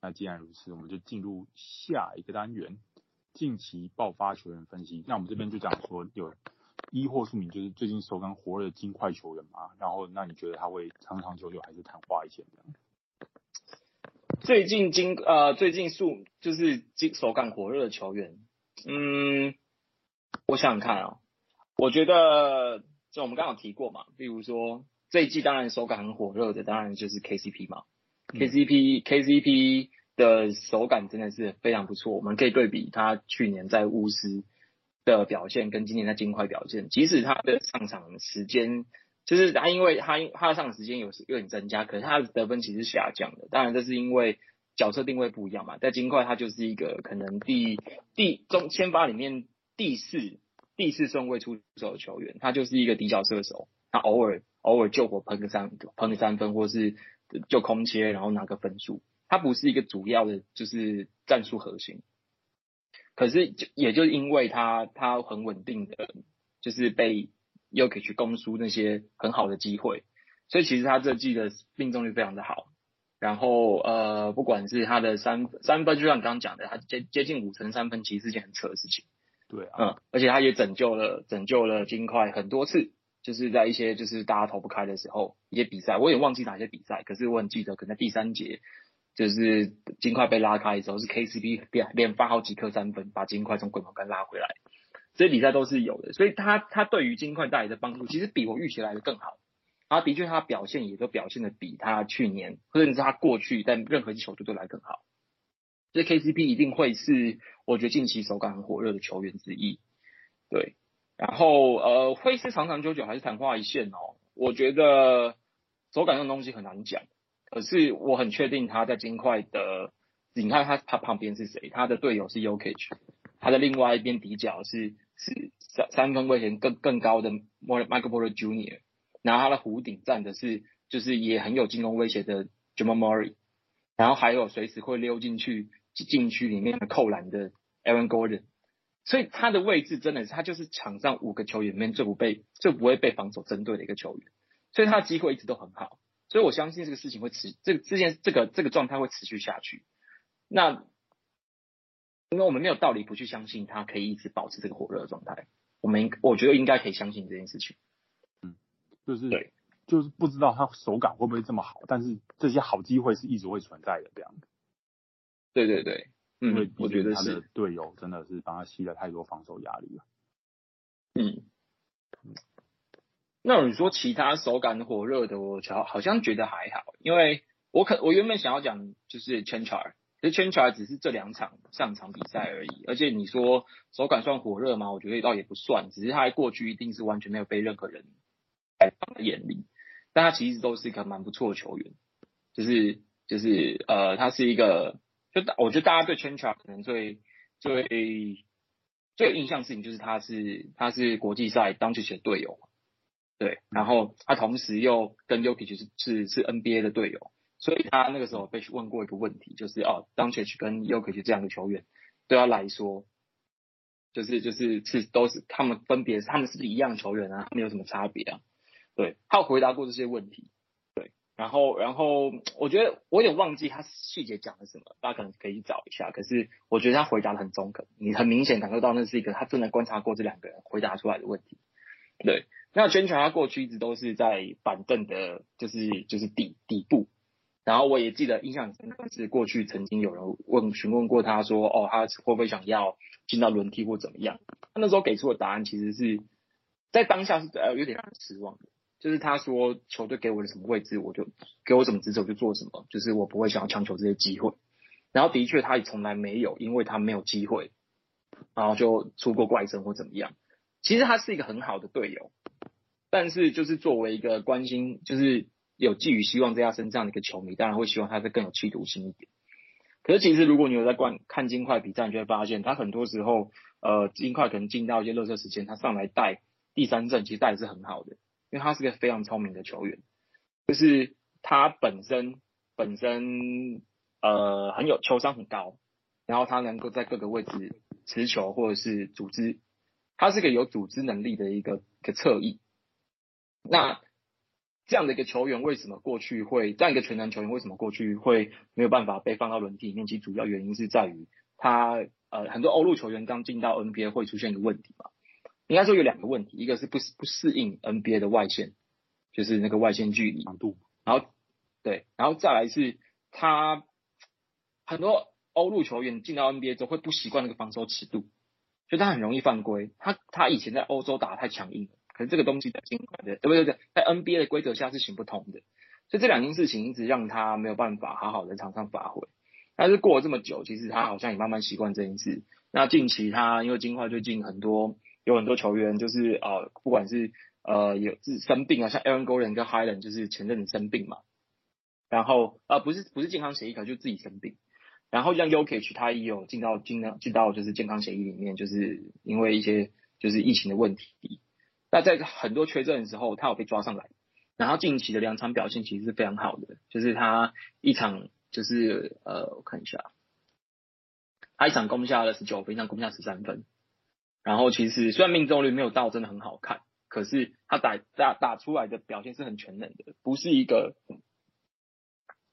那既然如此，我们就进入下一个单元，近期爆发球员分析。那我们这边就讲说，有一或数名就是最近手感火热的金块球员嘛，然后那你觉得他会长长久久还是昙花一现这样？
最近金呃最近数就是金手感火热的球员，嗯，我想想看啊、哦，我觉得就我们刚刚有提过嘛，比如说这一季当然手感很火热的，当然就是 KCP 嘛、嗯、，KCP KCP 的手感真的是非常不错，我们可以对比他去年在巫师的表现跟今年在金块表现，即使他的上场时间。就是他，因为他他上场时间有有点增加，可是他的得分其实下降的。当然，这是因为角色定位不一样嘛。在金块，他就是一个可能第第中先发里面第四第四顺位出手的球员，他就是一个底角射手。他偶尔偶尔救火喷个三喷个三分，或是就空切然后拿个分数。他不是一个主要的，就是战术核心。可是就也就因为他他很稳定的，就是被。又可以去攻输那些很好的机会，所以其实他这季的命中率非常的好。然后呃，不管是他的三三分，就像你刚刚讲的，他接接近五成三分，其实是件很扯的事情。
对啊，
嗯，而且他也拯救了拯救了金块很多次，就是在一些就是大家投不开的时候，一些比赛，我也忘记哪些比赛，可是我很记得，可能在第三节就是金块被拉开的时候，是 KCP 连连发好几颗三分，把金块从滚轴杆拉回来。这些比赛都是有的，所以他他对于金块带来的帮助，其实比我预期来的更好。他的确，他表现也都表现的比他去年，或者是他过去在任何一支球队都来更好。这 KCP 一定会是我觉得近期手感很火热的球员之一。对，然后呃，会是长长久久还是昙花一现哦？我觉得手感这种东西很难讲，可是我很确定他在金块的，你看他他旁边是谁？他的队友是 Jokic，他的另外一边底角是是三三分威胁更更高的 Michael Porter Jr.，然后他的弧顶站的是就是也很有进攻威胁的 Jamal Murray，然后还有随时会溜进去禁区里面的扣篮的 Aaron Gordon。所以他的位置真的是，他就是场上五个球员里面最不被、最不会被防守针对的一个球员，所以他的机会一直都很好。所以我相信这个事情会持，这个之前这个这个状态会持续下去。那因为我们没有道理不去相信他可以一直保持这个火热的状态，我们应我觉得应该可以相信这件事情。
嗯，就是
对，
就是不知道他手感会不会这么好，但是这些好机会是一直会存在的这样。
对对对。
因为我觉得他的队友真的是帮他吸了太多防守压力了。
嗯，那你说其他手感火热的，我好好像觉得还好，因为我可我原本想要讲就是 Cancar，其实 Cancar 只是这两场上场比赛而已，而且你说手感算火热吗？我觉得倒也不算，只是他在过去一定是完全没有被任何人放在眼里，但他其实都是一个蛮不错的球员，就是就是呃，他是一个。就，我觉得大家对 Cancar 可能最最最有印象的事情就是他是他是国际赛 Doncic 的队友，对，然后他同时又跟 Jokic 是是是 NBA 的队友，所以他那个时候被问过一个问题，就是哦 Doncic 跟 Jokic 这样的球员对他来说，就是就是是都是他们分别他们是不是一样球员啊？他们有什么差别啊？对，他有回答过这些问题。对然后，然后我觉得我有忘记他细节讲了什么，大家可能可以去找一下。可是我觉得他回答的很中肯，你很明显感受到那是一个他真的观察过这两个人回答出来的问题。对，那 Cancar 他过去一直都是在板凳的，就是就是底底部。然后我也记得印象深刻是过去曾经有人问询问过他说，哦，他会不会想要进到轮替或怎么样？他那时候给出的答案其实是在当下是呃有点让人失望的。就是他说球队给我的什么位置，我就给我什么职责我就做什么，就是我不会想要强求这些机会。然后的确他也从来没有，因为他没有机会，然后就出过怪声或怎么样。其实他是一个很好的队友，但是就是作为一个关心，就是有寄予希望在他身上的一个球迷，当然会希望他是更有企图心一点。可是其实如果你有在观看金块比赛，你就会发现他很多时候，呃，金块可能进到一些垃圾时间，他上来带第三阵，其实带的是很好的。因为他是个非常聪明的球员，就是他本身本身呃很有球商很高，然后他能够在各个位置持球或者是组织，他是个有组织能力的一个一个侧翼。那这样的一个球员为什么过去会这样一个全能球员为什么过去会没有办法被放到轮替里面？其主要原因是在于他呃很多欧陆球员刚进到 NBA 会出现一个问题嘛。应该说有两个问题，一个是不不适应 NBA 的外线，就是那个外线距离长度，然后对，然后再来是他很多欧陆球员进到 NBA 之后会不习惯那个防守尺度，就他很容易犯规。他他以前在欧洲打得太强硬了，可是这个东西在金块的，对不对？在 NBA 的规则下是行不通的，所以这两件事情一直让他没有办法好好的场上发挥。但是过了这么久，其实他好像也慢慢习惯这件事。那近期他因为金块最近很多。有很多球员就是呃，不管是呃有是生病啊，像 Aaron Gordon 跟 Hylan 就是前阵子生病嘛，然后呃不是不是健康协议，可就自己生病，然后像 Jokic 他也有进到进到进到就是健康协议里面，就是因为一些就是疫情的问题，那在很多缺阵的时候，他有被抓上来，然后近期的两场表现其实是非常好的，就是他一场就是呃我看一下，他一场攻下了十九分，一场攻下十三分。然后其实虽然命中率没有到真的很好看，可是他打打打出来的表现是很全能的，不是一个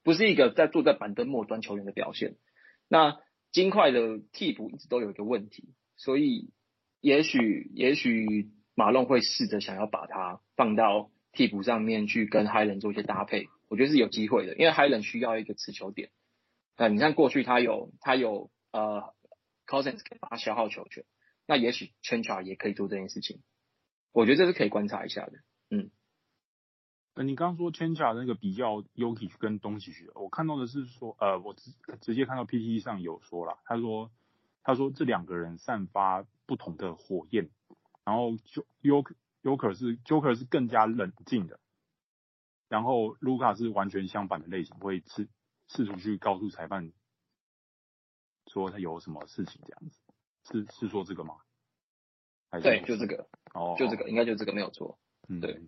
不是一个在坐在板凳末端球员的表现。那金块的替补一直都有一个问题，所以也许也许马龙会试着想要把他放到替补上面去跟 Hyland 做一些搭配，我觉得是有机会的，因为 Hyland 需要一个持球点。那你看过去他有他有呃 Cousins 可以把他消耗球权。那也许 Cancar 也可以做这件事情，我觉得这是可以观察一下的。嗯，
呃，你刚刚说签下那个比较 Jokic 跟东契奇，我看到的是说，呃，我直直接看到 PTT 上有说了，他说他说这两个人散发不同的火焰，然后 Joker 是 Joker 是更加冷静的，然后卢卡是完全相反的类型，会试试图去告诉裁判说他有什么事情这样子，是是说这个吗？
对，就这个，
哦，
就这个，应该就这个没有错，
嗯，对。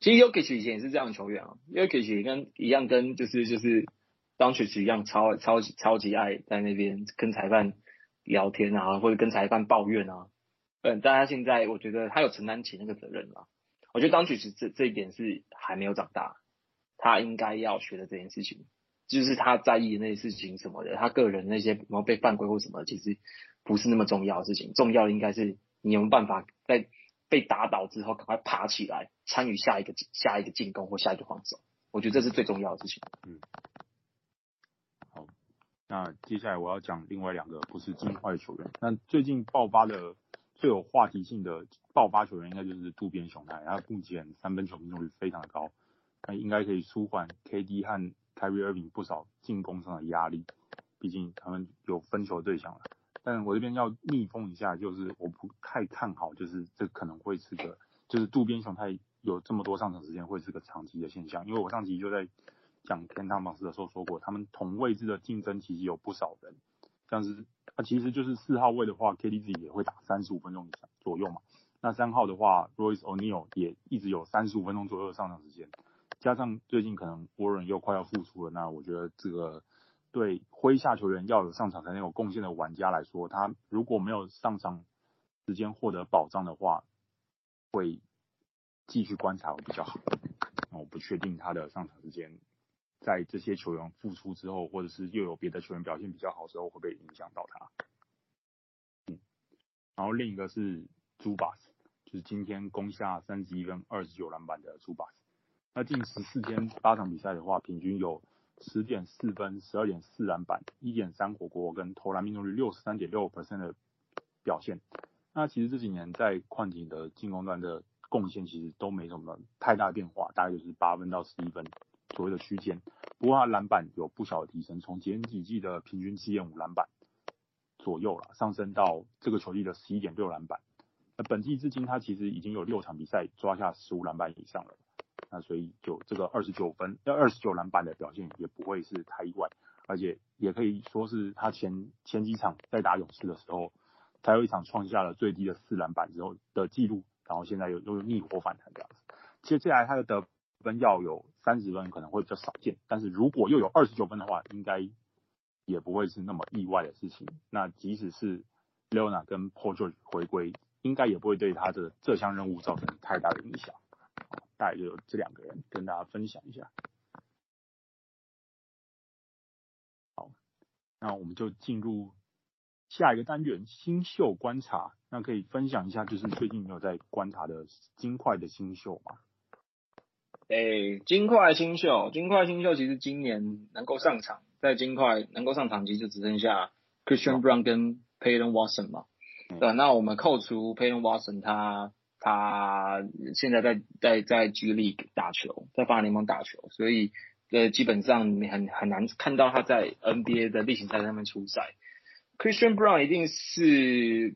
其实 Yokic 以前也是这样的球员啊，Yokic 跟一样跟就是就是 Doncic 一样超超级超级爱在那边跟裁判聊天啊，或者跟裁判抱怨啊。嗯，但他现在我觉得他有承担起那个责任了。我觉得当局是这这一点是还没有长大，他应该要学的这件事情，就是他在意的那些事情什么的，他个人那些然后被犯规或什么，其实不是那么重要的事情，重要的应该是你有没有办法在。被打倒之后，赶快爬起来，参与下一个下一个进攻或下一个防守。我觉得这是最重要的事情。
嗯，好，那接下来我要讲另外两个不是金块的球员。那最近爆发的最有话题性的爆发球员，应该就是渡边雄太。他目前三分球命中率非常的高，他应该可以舒缓 KD 和 Kyrie Irving 不少进攻上的压力。毕竟他们有分球的对象了。但我这边要逆风一下，就是我不太看好，就是这可能会是个，就是渡边雄太有这么多上场时间会是个长期的现象。因为我上集就在讲天堂榜的时候说过，他们同位置的竞争其实有不少人，像是他其实就是四号位的话，KD 自己也会打三十五分钟以上左右嘛。那三号的话，Royce O'Neal 也一直有三十五分钟左右的上场时间，加上最近可能 Warren 又快要复出了，那我觉得这个。对麾下球员要有上场才能有贡献的玩家来说，他如果没有上场时间获得保障的话，会继续观察会比较好。我不确定他的上场时间在这些球员复出之后，或者是又有别的球员表现比较好之后，会不会影响到他？嗯，然后另一个是朱巴斯就是今天攻下三十一分、二十九篮板的朱巴斯。那近十四天八场比赛的话，平均有。十点四分，十二点四篮板，一点三火锅，跟投篮命中率六十三点六 percent 的表现。那其实这几年在矿井的进攻端的贡献其实都没什么太大变化，大概就是八分到十一分左右的区间。不过他篮板有不小的提升，从前几季的平均七点五篮板左右了，上升到这个球季的十一点六篮板。那本季至今，他其实已经有六场比赛抓下十五篮板以上了。那所以就这个二十九分，要二十九篮板的表现也不会是太意外，而且也可以说是他前前几场在打勇士的时候，才有一场创下了最低的四篮板之后的记录，然后现在又又逆火反弹这样子。接下来他的得分要有三十分可能会比较少见，但是如果又有二十九分的话，应该也不会是那么意外的事情。那即使是 Leona 跟 Paul George 回归，应该也不会对他的这项任务造成太大的影响。大概就这两个人跟大家分享一下。好，那我们就进入下一个单元——新秀观察。那可以分享一下，就是最近有在观察的金块的新秀吗？
哎，金块新秀，金块新秀其实今年能够上场，在金块能够上场，其实就只剩下 Christian Brown 跟 Payton Watson 嘛。嗯、对，那我们扣除 Payton Watson，他。他现在在在在 G League 打球，在法联盟打球，所以呃基本上你很很难看到他在 NBA 的例行赛上面出赛。Christian Brown 一定是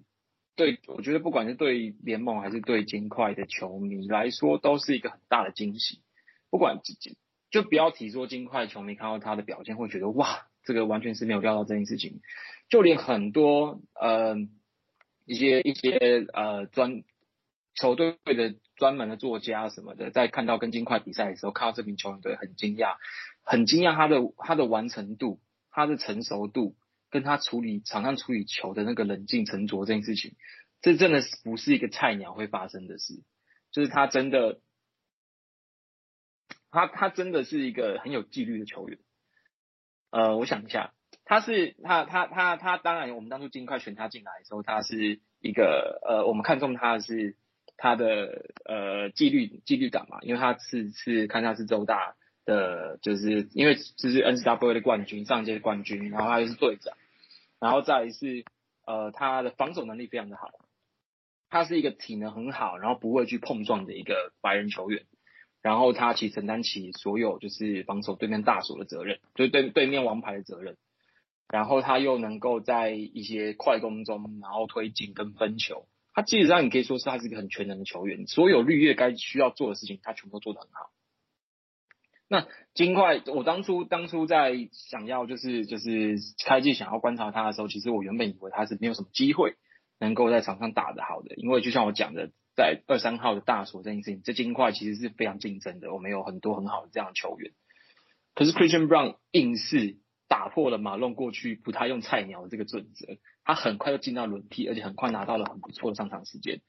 对，我觉得不管是对联盟还是对金块的球迷来说，都是一个很大的惊喜。不管就就不要提说金块球迷看到他的表现会觉得哇，这个完全是没有料到这件事情。就连很多呃一些一些呃专。球队的专门的作家什么的，在看到跟金块比赛的时候，看到这名球员队很惊讶，很惊讶他的他的完成度、他的成熟度，跟他处理场上处理球的那个冷静沉着这件事情，这真的是不是一个菜鸟会发生的事，就是他真的，他他真的是一个很有纪律的球员。呃，我想一下，他是他他他他当然，我们当初尽快选他进来的时候，他是一个呃，我们看中他的是。他的呃纪律纪律感嘛，因为他是是看他是周大的，就是因为这是 N C W 的冠军，上届的冠军，然后他又是队长，然后再来是呃他的防守能力非常的好，他是一个体能很好，然后不会去碰撞的一个白人球员，然后他其实承担起所有就是防守对面大锁的责任，就对对面王牌的责任。然后他又能够在一些快攻中，然后推进跟分球，他基本上你可以说是他是一个很全能的球员，所有绿叶该需要做的事情，他全部都做得很好。那金块，我当初当初在想要就是就是开季想要观察他的时候，其实我原本以为他是没有什么机会能够在场上打得好的，因为就像我讲的，在二三号的大锁这件事情，这金块其实是非常竞争的，我们有很多很好的这样的球员。可是 Christian Brown 硬是打破了马龙过去不太用菜鸟的这个准则，他很快就进到轮替，而且很快拿到了很不错的上场时间。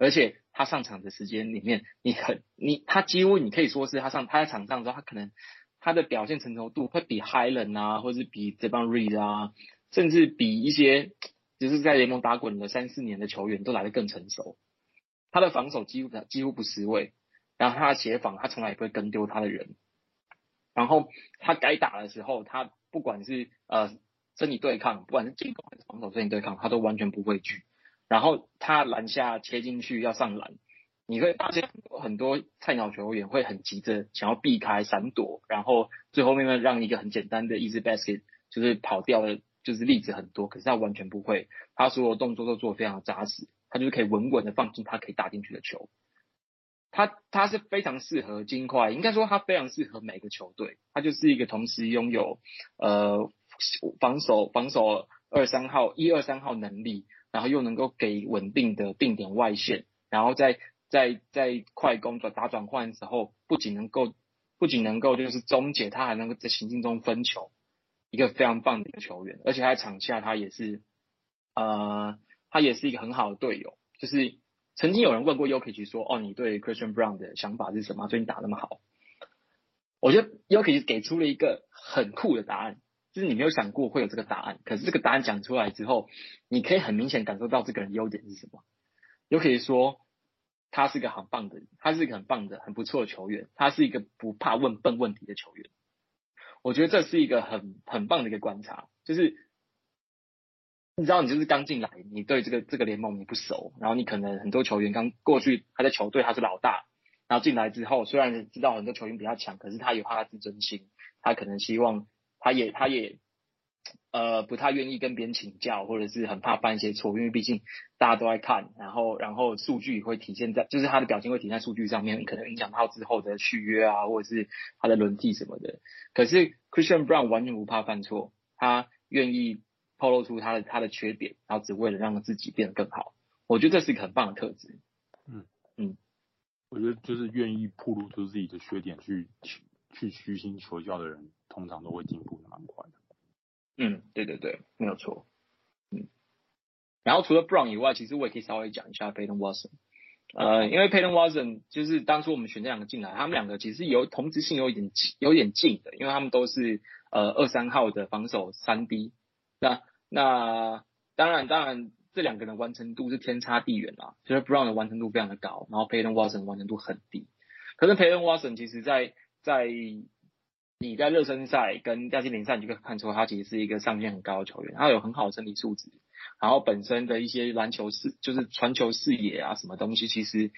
而且他上场的时间里面，你很你他几乎你可以说是他上他在场上的时候，他可能他的表现成熟度会比 Hyland 啊，或者是比 Javon Reed 啊，甚至比一些就是在联盟打滚了三四年的球员都来得更成熟。他的防守几乎几乎不失位，然后他的协防他从来也不会跟丢他的人，然后他该打的时候，他不管是呃身体对抗，不管是进攻还是防守身体对抗，他都完全不畏惧。然后他篮下切进去要上篮，你会发现很多菜鸟球员会很急着想要避开闪躲，然后最后面呢让一个很简单的 easy basket 就是跑掉的，就是例子很多。可是他完全不会，他所有动作都做得非常扎实，他就是可以稳稳的放进他可以打进去的球。他他是非常适合金块，应该说他非常适合每个球队。他就是一个同时拥有呃防守防守二三号一二三号能力。然后又能够给稳定的定点外线，然后在在在快攻转打转换的时候，不仅能够不仅能够就是终结，他还能够在行进中分球，一个非常棒的一个球员。而且他在场下他也是，呃，他也是一个很好的队友。就是曾经有人问过 Jokic 说，哦，你对 Christian Brown 的想法是什么？最近打那么好，我觉得 Jokic 给出了一个很酷的答案。就是你没有想过会有这个答案，可是这个答案讲出来之后，你可以很明显感受到这个人优点是什么。又可以说他是个很棒的人，他是一个很棒的、很不错的球员，他是一个不怕问笨问题的球员。我觉得这是一个很很棒的一个观察。就是你知道，你就是刚进来，你对这个这个联盟你不熟，然后你可能很多球员刚过去他在球队他是老大，然后进来之后，虽然知道很多球员比他强，可是他有他的自尊心，他可能希望。他也他也呃不太愿意跟别人请教，或者是很怕犯一些错，因为毕竟大家都在看，然后然后数据会体现在，就是他的表现会体现在数据上面，可能影响到之后的续约啊，或者是他的轮替什么的。可是 Christian Brown 完全不怕犯错，他愿意透露出他的他的缺点，然后只为了让自己变得更好。我觉得这是一个很棒的特质。
嗯嗯，我觉得就是愿意暴露出自己的缺点去去去虚心求教的人，通常都会进步的蛮快的。
嗯，对对对，没有错。嗯，然后除了 Brown 以外，其实我也可以稍微讲一下 Payton Watson。呃，因为 Payton Watson 就是当初我们选这两个进来，他们两个其实有同质性有一点有点近的，因为他们都是呃二三号的防守三 D。那那当然当然这两个人完成度是天差地远啦，就是 Brown 的完成度非常的高，然后 Payton Watson 完成度很低。可是 Payton Watson 其实在在你在热身赛跟亚锦赛，你就可以看出他其实是一个上限很高的球员，他有很好的身体素质，然后本身的一些篮球视就是传球视野啊，什么东西其实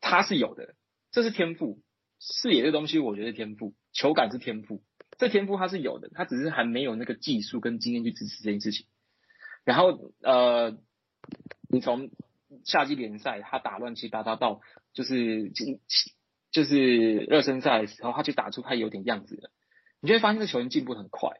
他是有的，这是天赋。视野这东西我觉得是天赋，球感是天赋，这天赋他是有的，他只是还没有那个技术跟经验去支持这件事情。然后呃，你从夏季联赛他打乱七八糟到就是就是热身赛的时候，他就打出他有点样子了。你就会发现这球员进步很快。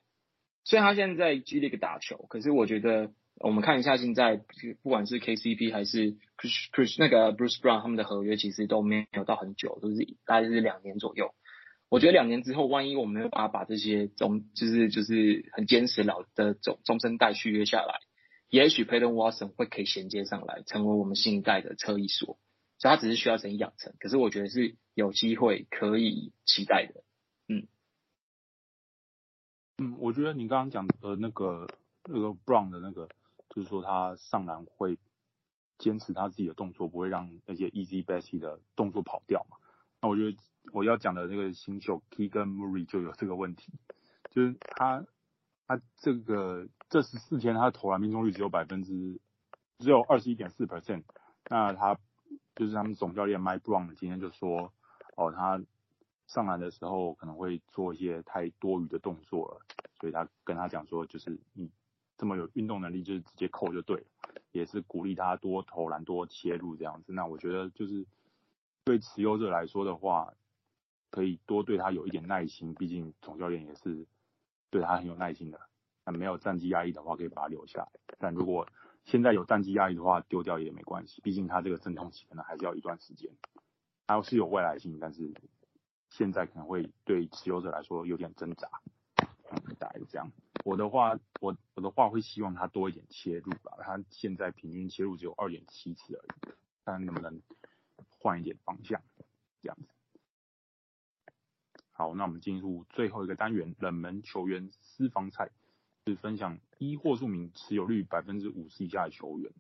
虽然他现在在 G League 打球，可是我觉得我们看一下现在，不管是 KCP 还是 Chris Chris 那个 Bruce Brown 他们的合约其实都没有到很久，都是大概是两年左右。我觉得两年之后，万一我们没有办法把这些中就是就是很坚持老的中中生代续约下来，也许 Peyton Watson 会可以衔接上来，成为我们新一代的车一所。所以他只是需要时间养成，可是我觉得是有机会可以期待的。嗯
嗯，我觉得你刚刚讲的那个那个 Brown 的那个，就是说他上篮会坚持他自己的动作，不会让那些 easy basket 的动作跑掉嘛。那我觉得我要讲的那个新秀 Keegan Murray 就有这个问题，就是他他这个这十四天他的投篮命中率只有百分之只有二十一点四 percent，那他。就是他们总教练 Mike Brown 今天就说，哦，他上篮的时候可能会做一些太多余的动作了，所以他跟他讲说，就是你这么有运动能力，就是直接扣就对了，也是鼓励他多投篮、多切入这样子。那我觉得就是对持有者来说的话，可以多对他有一点耐心，毕竟总教练也是对他很有耐心的。那没有战绩压力的话，可以把他留下来。但如果现在有淡季压力的话，丢掉也没关系，毕竟他这个阵痛期可能还是要一段时间。它是有未来性，但是现在可能会对持有者来说有点挣扎。大概是这样。我的话，我我的话会希望他多一点切入吧。他现在平均切入只有二点七次而已，看能不能换一点方向，这样子。好，那我们进入最后一个单元，冷门球员私房菜。是分享一或数名持有率百分之五十以下的球员，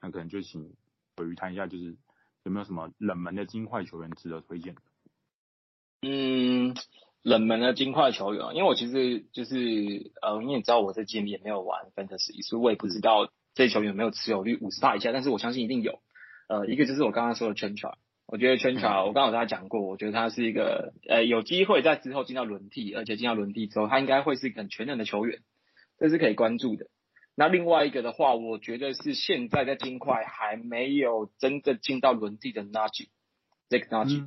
那可能就请鮪鱼谈一下，就是有没有什么冷门的金块球员值得推荐？
嗯，冷门的金块球员啊，因为我其实就是呃，因为你知道我这季也没有玩 Fantasy，所以我也不知道这些球员有没有持有率五十趴以下，但是我相信一定有。呃，一个就是我刚刚说的 Chancha，我觉得 Chancha，我刚刚有跟他讲过，我觉得他是一个呃有机会在之后进到轮替，而且进到轮替之后，他应该会是一个很全能的球员。这是可以关注的。那另外一个的话，我觉得是现在在金块还没有真正进到轮替的 Nnaji，Zeke Nnaji。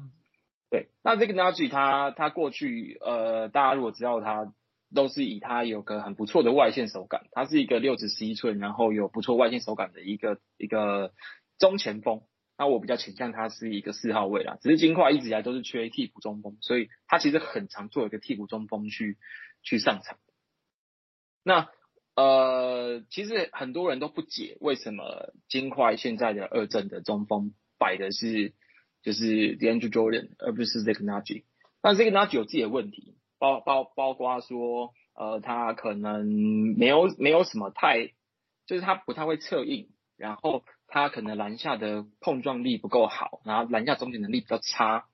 对，那这个 Nnaji 他他过去呃，大家如果知道他，都是以他有个很不错的外线手感，他是一个六尺十一寸，然后有不错外线手感的一个一个中前锋。那我比较倾向他是一个四号位啦，只是金块一直以来都是缺替补中锋，所以他其实很常做一个替补中锋去去上场。那呃，其实很多人都不解为什么金块现在的二阵的中锋摆的是就是 DeAndre Jordan 而不是 Zeke Nnaji。那 Zeke Nnaji 有自己的问题，包包包括说呃他可能没有没有什么太，就是他不太会策应，然后他可能篮下的碰撞力不够好，然后篮下终结能力比较差，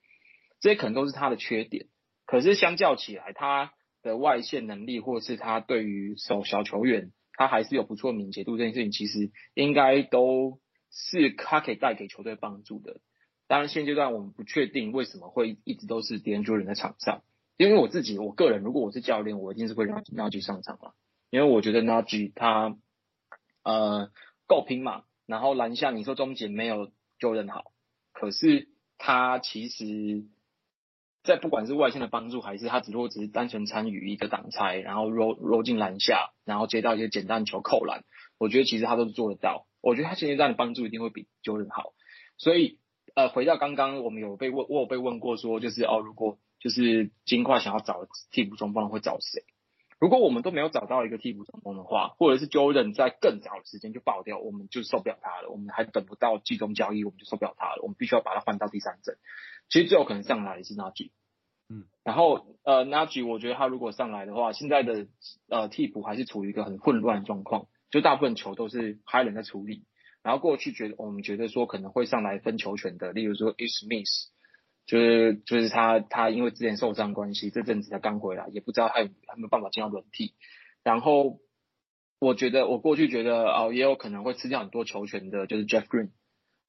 这些可能都是他的缺点。可是相较起来，他的外线能力，或是他对于守小球员，他还是有不错敏捷度，这件事情其实应该都是他可以带给球队帮助的。当然，现阶段我们不确定为什么会一直都是 Dianjou 现在场上，因为我自己，我个人如果我是教练，我一定是会让 n a j 上场嘛，因为我觉得 n a j 他呃够拼嘛，然后篮下你说终结没有 Jordan 好，可是他其实。在不管是外线的帮助，还是他只不过只是单纯参与一个挡拆，然后 roll roll 进篮下，然后接到一些简单球扣篮，我觉得其实他都是做得到。我觉得他现阶段的帮助一定会比 Jordan 好。所以呃，回到刚刚我们有被问，我有被问过说，就是哦，如果就是金块想要找替补中锋会找谁？如果我们都没有找到一个替补中锋的话，或者是 Jordan 在更早的时间就爆掉，我们就受不了他了。我们还等不到季中交易，我们就受不了他了。我们必须要把他换到第三阵。其实最有可能上来的是 Nnaji，嗯，然后呃 Nnaji 我觉得他如果上来的话，现在的呃替补还是处于一个很混乱的状况，就大部分球都是 Hyland 在处理，然后过去觉得我们觉得说可能会上来分球权的，例如说 Ish Smith，就是就是他他因为之前受伤关系，这阵子才刚回来，也不知道他有没有办法进到轮替，然后我觉得我过去觉得哦也有可能会吃掉很多球权的，就是 Jeff Green，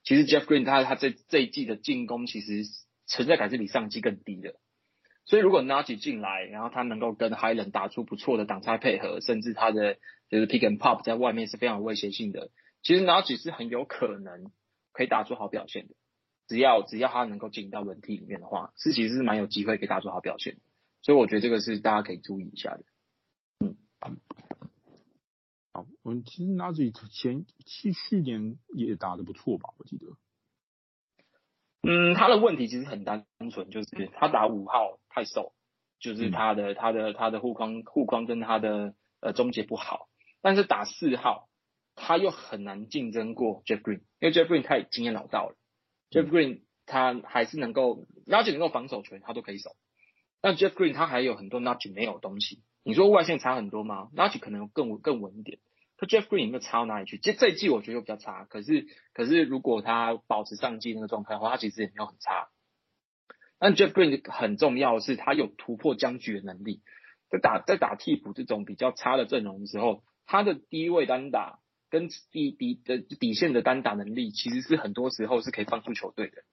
其实 Jeff Green 他他这这一季的进攻其实。存在感是比上季更低的，所以如果 Naji 进来，然后他能够跟 Hyland 打出不错的挡拆配合，甚至他的就是 Pick and Pop 在外面是非常有威胁性的，其实 Naji 是很有可能可以打出好表现的，只要只要他能够进到轮替里面的话，是其实是蛮有机会可以打出好表现，所以我觉得这个是大家可以注意一下的。嗯，
好，我们其实 Naji 前去去年也打得不错吧，我记得。
嗯，他的问题其实很单纯，就是他打五号太瘦，就是他的、嗯、他的他的护框护框跟他的呃终结不好。但是打四号，他又很难竞争过 Jeff Green，因为 Jeff Green 太经验老道了。嗯、Jeff Green 他还是能够，Nnaji 能够防守权，他都可以守。但 Jeff Green 他还有很多 Nnaji 没有东西。你说外线差很多吗？Nnaji 可能更更稳一点。他 Jeff Green 有没有差到哪里去？其实这一季我觉得又比较差，可是可是如果他保持上季那个状态的话，他其实也没有很差。但 Jeff Green 很重要的是，他有突破僵局的能力。在打在打替补这种比较差的阵容的时候，他的低位单打跟底底的底线的单打能力，其实是很多时候是可以帮助球队的。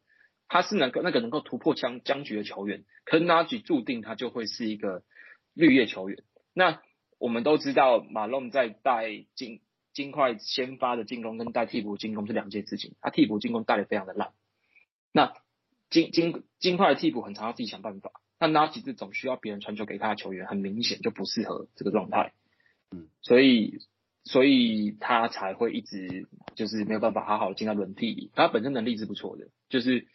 他是能够那个能够突破僵僵局的球员，可是 Nnaji 注定他就会是一个绿叶球员。那我们都知道，马龙在带金金块先发的进攻跟带替补进攻是两件事情，他替补进攻带的非常的烂。那金金金块的替补很常要自己想办法，那 Nnaji 这种需要别人传球给他的球员，很明显就不适合这个状态。嗯，所以所以他才会一直就是没有办法好好进到轮替里。他本身能力是不错的，就是。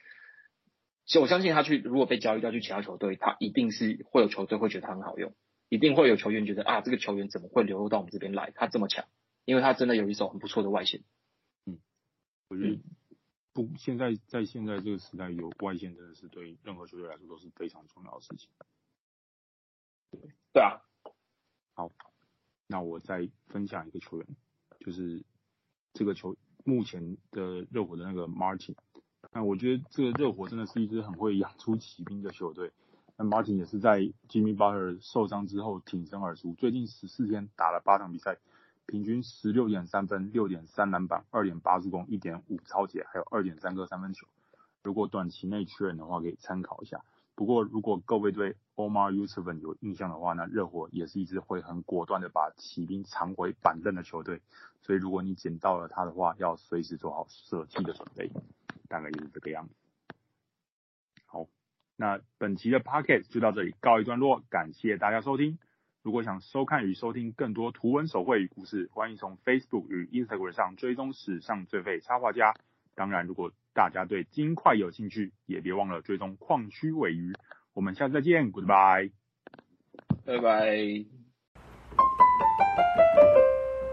其实我相信他去，如果被交易掉去其他球队，他一定是会有球队会觉得他很好用，一定会有球员觉得啊，这个球员怎么会流入到我们这边来？他这么强，因为他真的有一手很不错的外线。
嗯，我觉得不，现在在现在这个时代，有外线真的是对任何球队来说都是非常重要的事情。
对，对啊。
好，那我再分享一个球员，就是这个球目前的热火的那个 Martin。那我觉得这个热火真的是一支很会养出骑兵的球队。那 Martin 也是在 Jimmy Butler 受伤之后挺身而出，最近十四天打了八场比赛，平均十六点三分、六点三篮板、二点八助攻、一点五抄截，还有二点三个三分球。如果短期内缺人的话，可以参考一下。不过如果各位对 Omar Youseven 有印象的话，那热火也是一支会很果断的把骑兵藏回板凳的球队。所以如果你捡到了他的话，要随时做好舍弃的准备。大概就是这个样子。那本期的 Pocket 就到这里告一段落，感谢大家收听。如果想收看与收听更多图文手绘与故事，欢迎从 Facebook 与 Instagram 上追踪史上最废插画家。当然，如果大家对金块有兴趣，也别忘了追踪矿区尾鱼。我们下次再见，Goodbye，
拜拜。